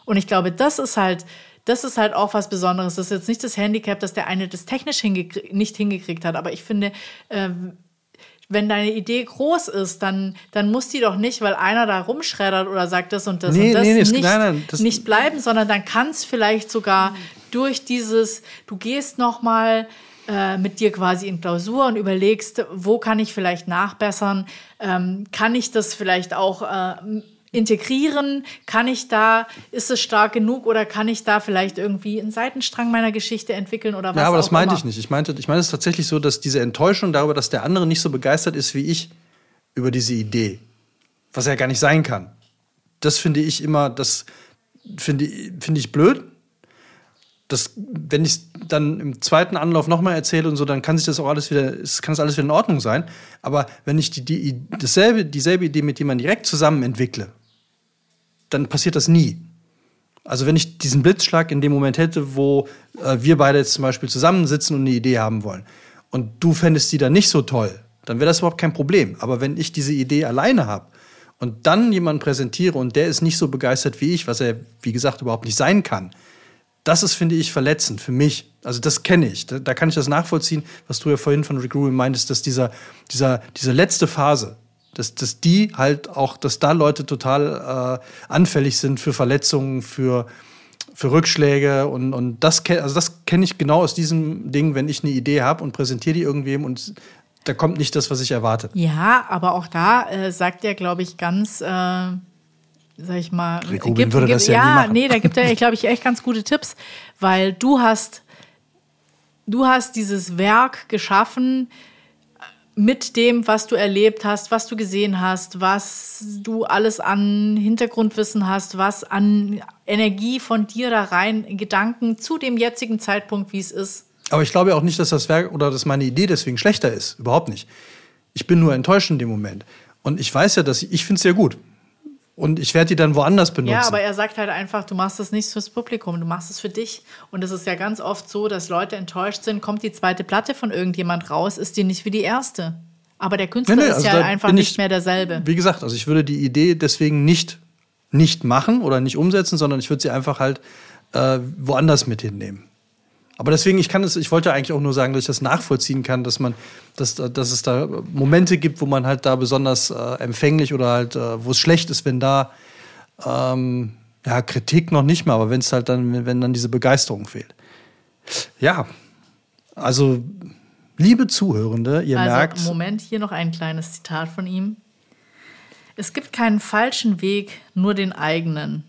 Speaker 2: Und ich glaube, das ist halt das ist halt auch was Besonderes. Das ist jetzt nicht das Handicap, dass der eine das technisch hingekrieg nicht hingekriegt hat. Aber ich finde, äh, wenn deine Idee groß ist, dann, dann muss die doch nicht, weil einer da rumschreddert oder sagt das und das nee, und das, nee, nicht, nein, nein, das nicht bleiben, sondern dann kann es vielleicht sogar durch dieses, du gehst noch mal äh, mit dir quasi in Klausur und überlegst, wo kann ich vielleicht nachbessern, ähm, kann ich das vielleicht auch äh, integrieren? Kann ich da, ist es stark genug oder kann ich da vielleicht irgendwie einen Seitenstrang meiner Geschichte entwickeln oder was?
Speaker 1: Ja, aber das meinte immer? ich nicht. Ich meinte, ich meine es tatsächlich so, dass diese Enttäuschung darüber, dass der andere nicht so begeistert ist wie ich über diese Idee, was er gar nicht sein kann. Das finde ich immer, das finde finde ich blöd. Das, wenn ich es dann im zweiten Anlauf nochmal erzähle und so, dann kann sich das auch alles wieder, kann das alles wieder in Ordnung sein. Aber wenn ich die, die, dasselbe, dieselbe Idee mit jemandem direkt zusammen entwickle, dann passiert das nie. Also wenn ich diesen Blitzschlag in dem Moment hätte, wo äh, wir beide jetzt zum Beispiel zusammensitzen und eine Idee haben wollen und du fändest die dann nicht so toll, dann wäre das überhaupt kein Problem. Aber wenn ich diese Idee alleine habe und dann jemanden präsentiere und der ist nicht so begeistert wie ich, was er, wie gesagt, überhaupt nicht sein kann, das ist, finde ich, verletzend für mich. Also das kenne ich. Da, da, kann ich das nachvollziehen, was du ja vorhin von Rick Rubin meintest, dass dieser, dieser, diese letzte Phase, dass, dass die halt auch, dass da Leute total äh, anfällig sind für Verletzungen, für, für Rückschläge und, und das, also das kenne ich genau aus diesem Ding, wenn ich eine Idee habe und präsentiere die irgendwem und da kommt nicht das, was ich erwarte.
Speaker 2: Ja, aber auch da äh, sagt er, glaube ich, ganz, äh, sag ich mal,
Speaker 1: gibt, würde gibt, das ja, ja nie machen.
Speaker 2: nee, da gibt er, glaube ich, echt ganz gute Tipps, weil du hast, du hast dieses Werk geschaffen, mit dem, was du erlebt hast, was du gesehen hast, was du alles an Hintergrundwissen hast, was an Energie von dir da rein, Gedanken zu dem jetzigen Zeitpunkt, wie es ist.
Speaker 1: Aber ich glaube auch nicht, dass das Werk oder dass meine Idee deswegen schlechter ist. Überhaupt nicht. Ich bin nur enttäuscht in dem Moment. Und ich weiß ja, dass ich, ich finde es ja gut. Und ich werde die dann woanders benutzen. Ja,
Speaker 2: aber er sagt halt einfach, du machst es nicht fürs Publikum, du machst es für dich. Und es ist ja ganz oft so, dass Leute enttäuscht sind, kommt die zweite Platte von irgendjemand raus, ist die nicht wie die erste. Aber der Künstler nee, nee, also ist ja einfach nicht ich, mehr derselbe.
Speaker 1: Wie gesagt, also ich würde die Idee deswegen nicht, nicht machen oder nicht umsetzen, sondern ich würde sie einfach halt äh, woanders mit hinnehmen. Aber deswegen, ich kann es, ich wollte eigentlich auch nur sagen, dass ich das nachvollziehen kann, dass man, dass, dass es da Momente gibt, wo man halt da besonders äh, empfänglich oder halt, äh, wo es schlecht ist, wenn da ähm, ja, Kritik noch nicht mal, aber wenn es halt dann, wenn dann diese Begeisterung fehlt. Ja, also liebe Zuhörende, ihr
Speaker 2: also,
Speaker 1: merkt.
Speaker 2: Moment, hier noch ein kleines Zitat von ihm. Es gibt keinen falschen Weg, nur den eigenen.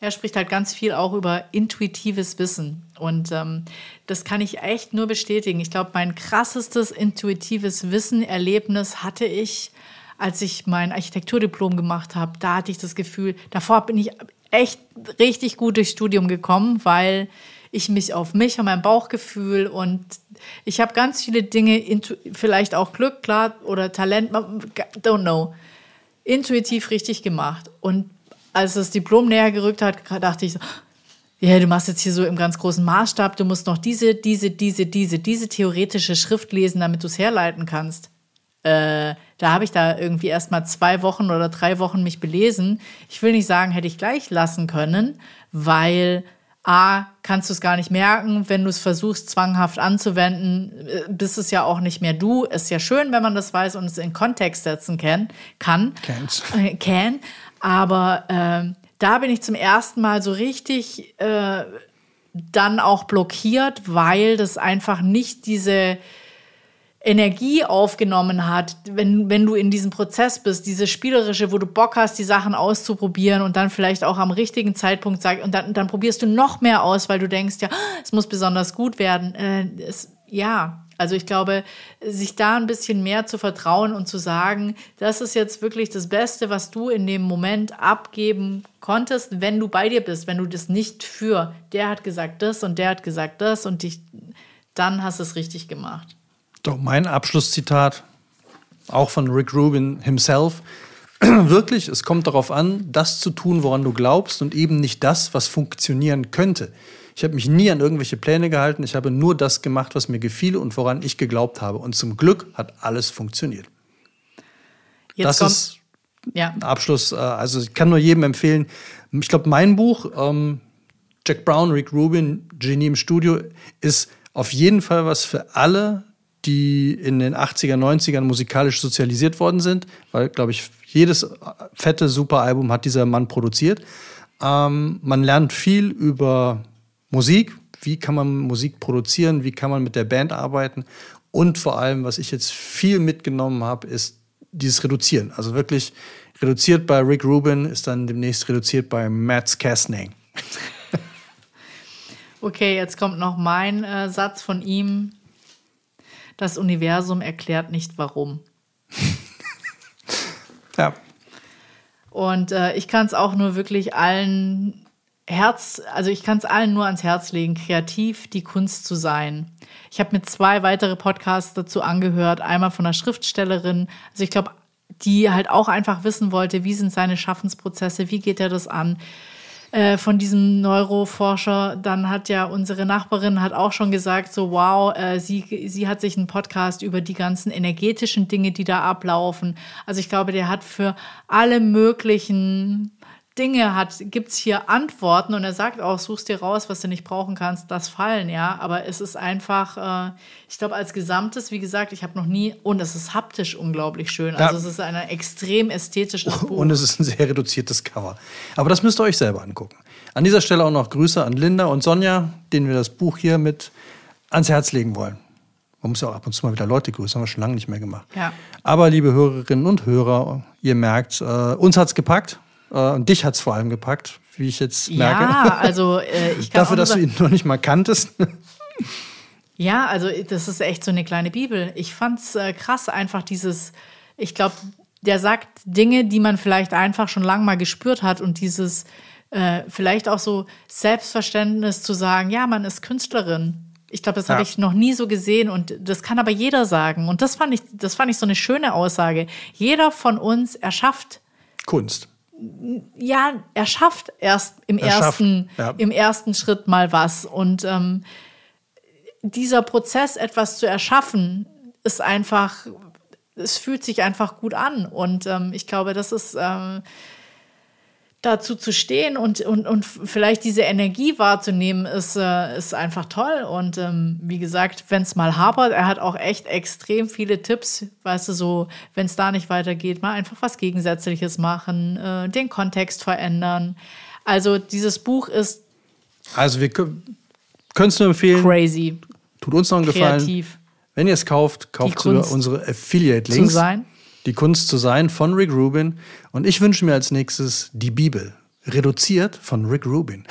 Speaker 2: Er spricht halt ganz viel auch über intuitives Wissen. Und ähm, das kann ich echt nur bestätigen. Ich glaube, mein krassestes intuitives Wissen-Erlebnis hatte ich, als ich mein Architekturdiplom gemacht habe. Da hatte ich das Gefühl, davor bin ich echt richtig gut durchs Studium gekommen, weil ich mich auf mich und mein Bauchgefühl und ich habe ganz viele Dinge, vielleicht auch Glück, klar, oder Talent, don't know, intuitiv richtig gemacht. Und als das Diplom näher gerückt hat, dachte ich so, ja, du machst jetzt hier so im ganz großen Maßstab, du musst noch diese, diese, diese, diese, diese theoretische Schrift lesen, damit du es herleiten kannst. Äh, da habe ich da irgendwie erst mal zwei Wochen oder drei Wochen mich belesen. Ich will nicht sagen, hätte ich gleich lassen können, weil A, kannst du es gar nicht merken, wenn du es versuchst, zwanghaft anzuwenden, äh, bist es ja auch nicht mehr du. Ist ja schön, wenn man das weiß und es in Kontext setzen kann. kann.
Speaker 1: Can't.
Speaker 2: Äh, can. Aber äh, da bin ich zum ersten Mal so richtig äh, dann auch blockiert, weil das einfach nicht diese Energie aufgenommen hat, wenn, wenn du in diesem Prozess bist, diese spielerische, wo du Bock hast, die Sachen auszuprobieren und dann vielleicht auch am richtigen Zeitpunkt sagst, und dann, dann probierst du noch mehr aus, weil du denkst, ja, es muss besonders gut werden. Äh, es, ja, also ich glaube, sich da ein bisschen mehr zu vertrauen und zu sagen, das ist jetzt wirklich das Beste, was du in dem Moment abgeben konntest, wenn du bei dir bist, wenn du das nicht für, der hat gesagt das und der hat gesagt das und dich, dann hast du es richtig gemacht.
Speaker 1: Doch mein Abschlusszitat, auch von Rick Rubin himself. (clears throat) Wirklich, es kommt darauf an, das zu tun, woran du glaubst und eben nicht das, was funktionieren könnte. Ich habe mich nie an irgendwelche Pläne gehalten. Ich habe nur das gemacht, was mir gefiel und woran ich geglaubt habe. Und zum Glück hat alles funktioniert. Jetzt das kommt, ist ja. Abschluss. Äh, also ich kann nur jedem empfehlen. Ich glaube, mein Buch, ähm, Jack Brown, Rick Rubin, Genie im Studio, ist auf jeden Fall was für alle, die in den 80er, 90ern musikalisch sozialisiert worden sind, weil, glaube ich, jedes fette, super Album hat dieser Mann produziert. Ähm, man lernt viel über Musik, wie kann man Musik produzieren, wie kann man mit der Band arbeiten und vor allem, was ich jetzt viel mitgenommen habe, ist dieses Reduzieren. Also wirklich reduziert bei Rick Rubin ist dann demnächst reduziert bei Matt Kastning. (laughs)
Speaker 2: okay, jetzt kommt noch mein äh, Satz von ihm. Das Universum erklärt nicht warum. (laughs)
Speaker 1: ja.
Speaker 2: Und äh, ich kann es auch nur wirklich allen Herz, also ich kann es allen nur ans Herz legen, kreativ die Kunst zu sein. Ich habe mir zwei weitere Podcasts dazu angehört, einmal von einer Schriftstellerin, also ich glaube, die halt auch einfach wissen wollte, wie sind seine Schaffensprozesse, wie geht er das an. Äh, von diesem Neuroforscher, dann hat ja unsere Nachbarin hat auch schon gesagt, so wow, äh, sie, sie hat sich einen Podcast über die ganzen energetischen Dinge, die da ablaufen. Also ich glaube, der hat für alle möglichen Dinge hat, gibt es hier Antworten und er sagt auch, suchst dir raus, was du nicht brauchen kannst, das fallen, ja. Aber es ist einfach, äh, ich glaube, als Gesamtes, wie gesagt, ich habe noch nie, und es ist haptisch unglaublich schön. Also ja. es ist ein extrem ästhetisches (laughs)
Speaker 1: Buch. Und es ist ein sehr reduziertes Cover. Aber das müsst ihr euch selber angucken. An dieser Stelle auch noch Grüße an Linda und Sonja, denen wir das Buch hier mit ans Herz legen wollen. Man muss ja auch ab und zu mal wieder Leute grüßen, haben wir schon lange nicht mehr gemacht.
Speaker 2: Ja.
Speaker 1: Aber liebe Hörerinnen und Hörer, ihr merkt, äh, uns es gepackt. Äh, und dich hat es vor allem gepackt, wie ich jetzt merke.
Speaker 2: Ja, (laughs) also äh, ich
Speaker 1: kann (laughs) Dafür, dass du ihn noch nicht mal kanntest. (laughs)
Speaker 2: ja, also das ist echt so eine kleine Bibel. Ich fand's äh, krass, einfach dieses, ich glaube, der sagt Dinge, die man vielleicht einfach schon lange mal gespürt hat und dieses äh, vielleicht auch so Selbstverständnis zu sagen, ja, man ist Künstlerin. Ich glaube, das ja. habe ich noch nie so gesehen und das kann aber jeder sagen. Und das fand ich, das fand ich so eine schöne Aussage. Jeder von uns erschafft
Speaker 1: Kunst
Speaker 2: ja, er schafft erst im, er ersten, schafft, ja. im ersten Schritt mal was. Und ähm, dieser Prozess, etwas zu erschaffen, ist einfach, es fühlt sich einfach gut an. Und ähm, ich glaube, das ist ähm, dazu zu stehen und, und, und vielleicht diese Energie wahrzunehmen, ist, äh, ist einfach toll. Und ähm, wie gesagt, wenn es mal hapert, er hat auch echt extrem viele Tipps, weißt du, so, wenn es da nicht weitergeht, mal einfach was Gegensätzliches machen, äh, den Kontext verändern. Also dieses Buch ist.
Speaker 1: Also wir können es nur empfehlen.
Speaker 2: Crazy.
Speaker 1: Tut uns noch einen Kreativ. Gefallen. Wenn ihr es kauft, kauft über unsere Affiliate-Links.
Speaker 2: Zu sein.
Speaker 1: Die Kunst zu sein von Rick Rubin. Und ich wünsche mir als nächstes die Bibel, reduziert von Rick Rubin.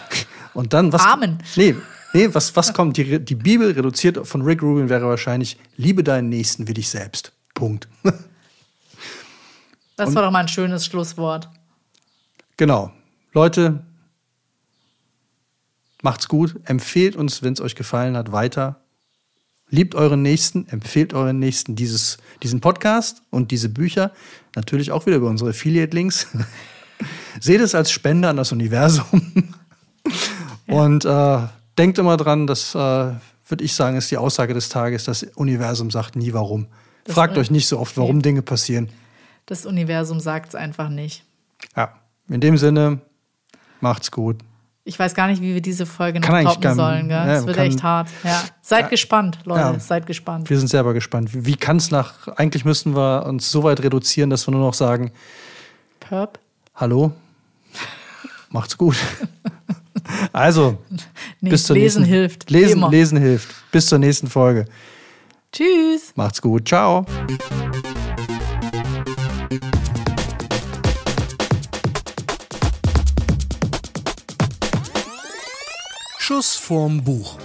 Speaker 1: (laughs) Und dann was?
Speaker 2: Amen.
Speaker 1: Nee, nee was, was kommt? Die, die Bibel reduziert von Rick Rubin wäre wahrscheinlich: Liebe deinen Nächsten wie dich selbst. Punkt.
Speaker 2: Das war doch mal ein schönes Schlusswort.
Speaker 1: Genau. Leute, macht's gut. Empfehlt uns, wenn es euch gefallen hat, weiter. Liebt euren Nächsten, empfehlt euren Nächsten dieses, diesen Podcast und diese Bücher. Natürlich auch wieder über unsere Affiliate-Links. (laughs) Seht es als Spende an das Universum. (laughs) Und äh, denkt immer dran, das äh, würde ich sagen, ist die Aussage des Tages. Das Universum sagt nie warum. Das Fragt euch nicht so oft, warum nee. Dinge passieren.
Speaker 2: Das Universum sagt es einfach nicht.
Speaker 1: Ja, in dem Sinne, macht's gut.
Speaker 2: Ich weiß gar nicht, wie wir diese Folge noch kann toppen sollen. Gell? Ja, das wird kann, echt hart. Ja. Seid ja, gespannt, Leute. Seid gespannt.
Speaker 1: Wir sind selber gespannt. Wie, wie kann es nach. Eigentlich müssten wir uns so weit reduzieren, dass wir nur noch sagen:
Speaker 2: Perp.
Speaker 1: Hallo? (laughs) Macht's gut. Also,
Speaker 2: Nee,
Speaker 1: bis zur
Speaker 2: lesen
Speaker 1: nächsten
Speaker 2: hilft.
Speaker 1: Lesen,
Speaker 2: immer.
Speaker 1: lesen hilft. Bis zur nächsten Folge.
Speaker 2: Tschüss.
Speaker 1: Macht's gut. Ciao.
Speaker 3: Schuss vorm Buch.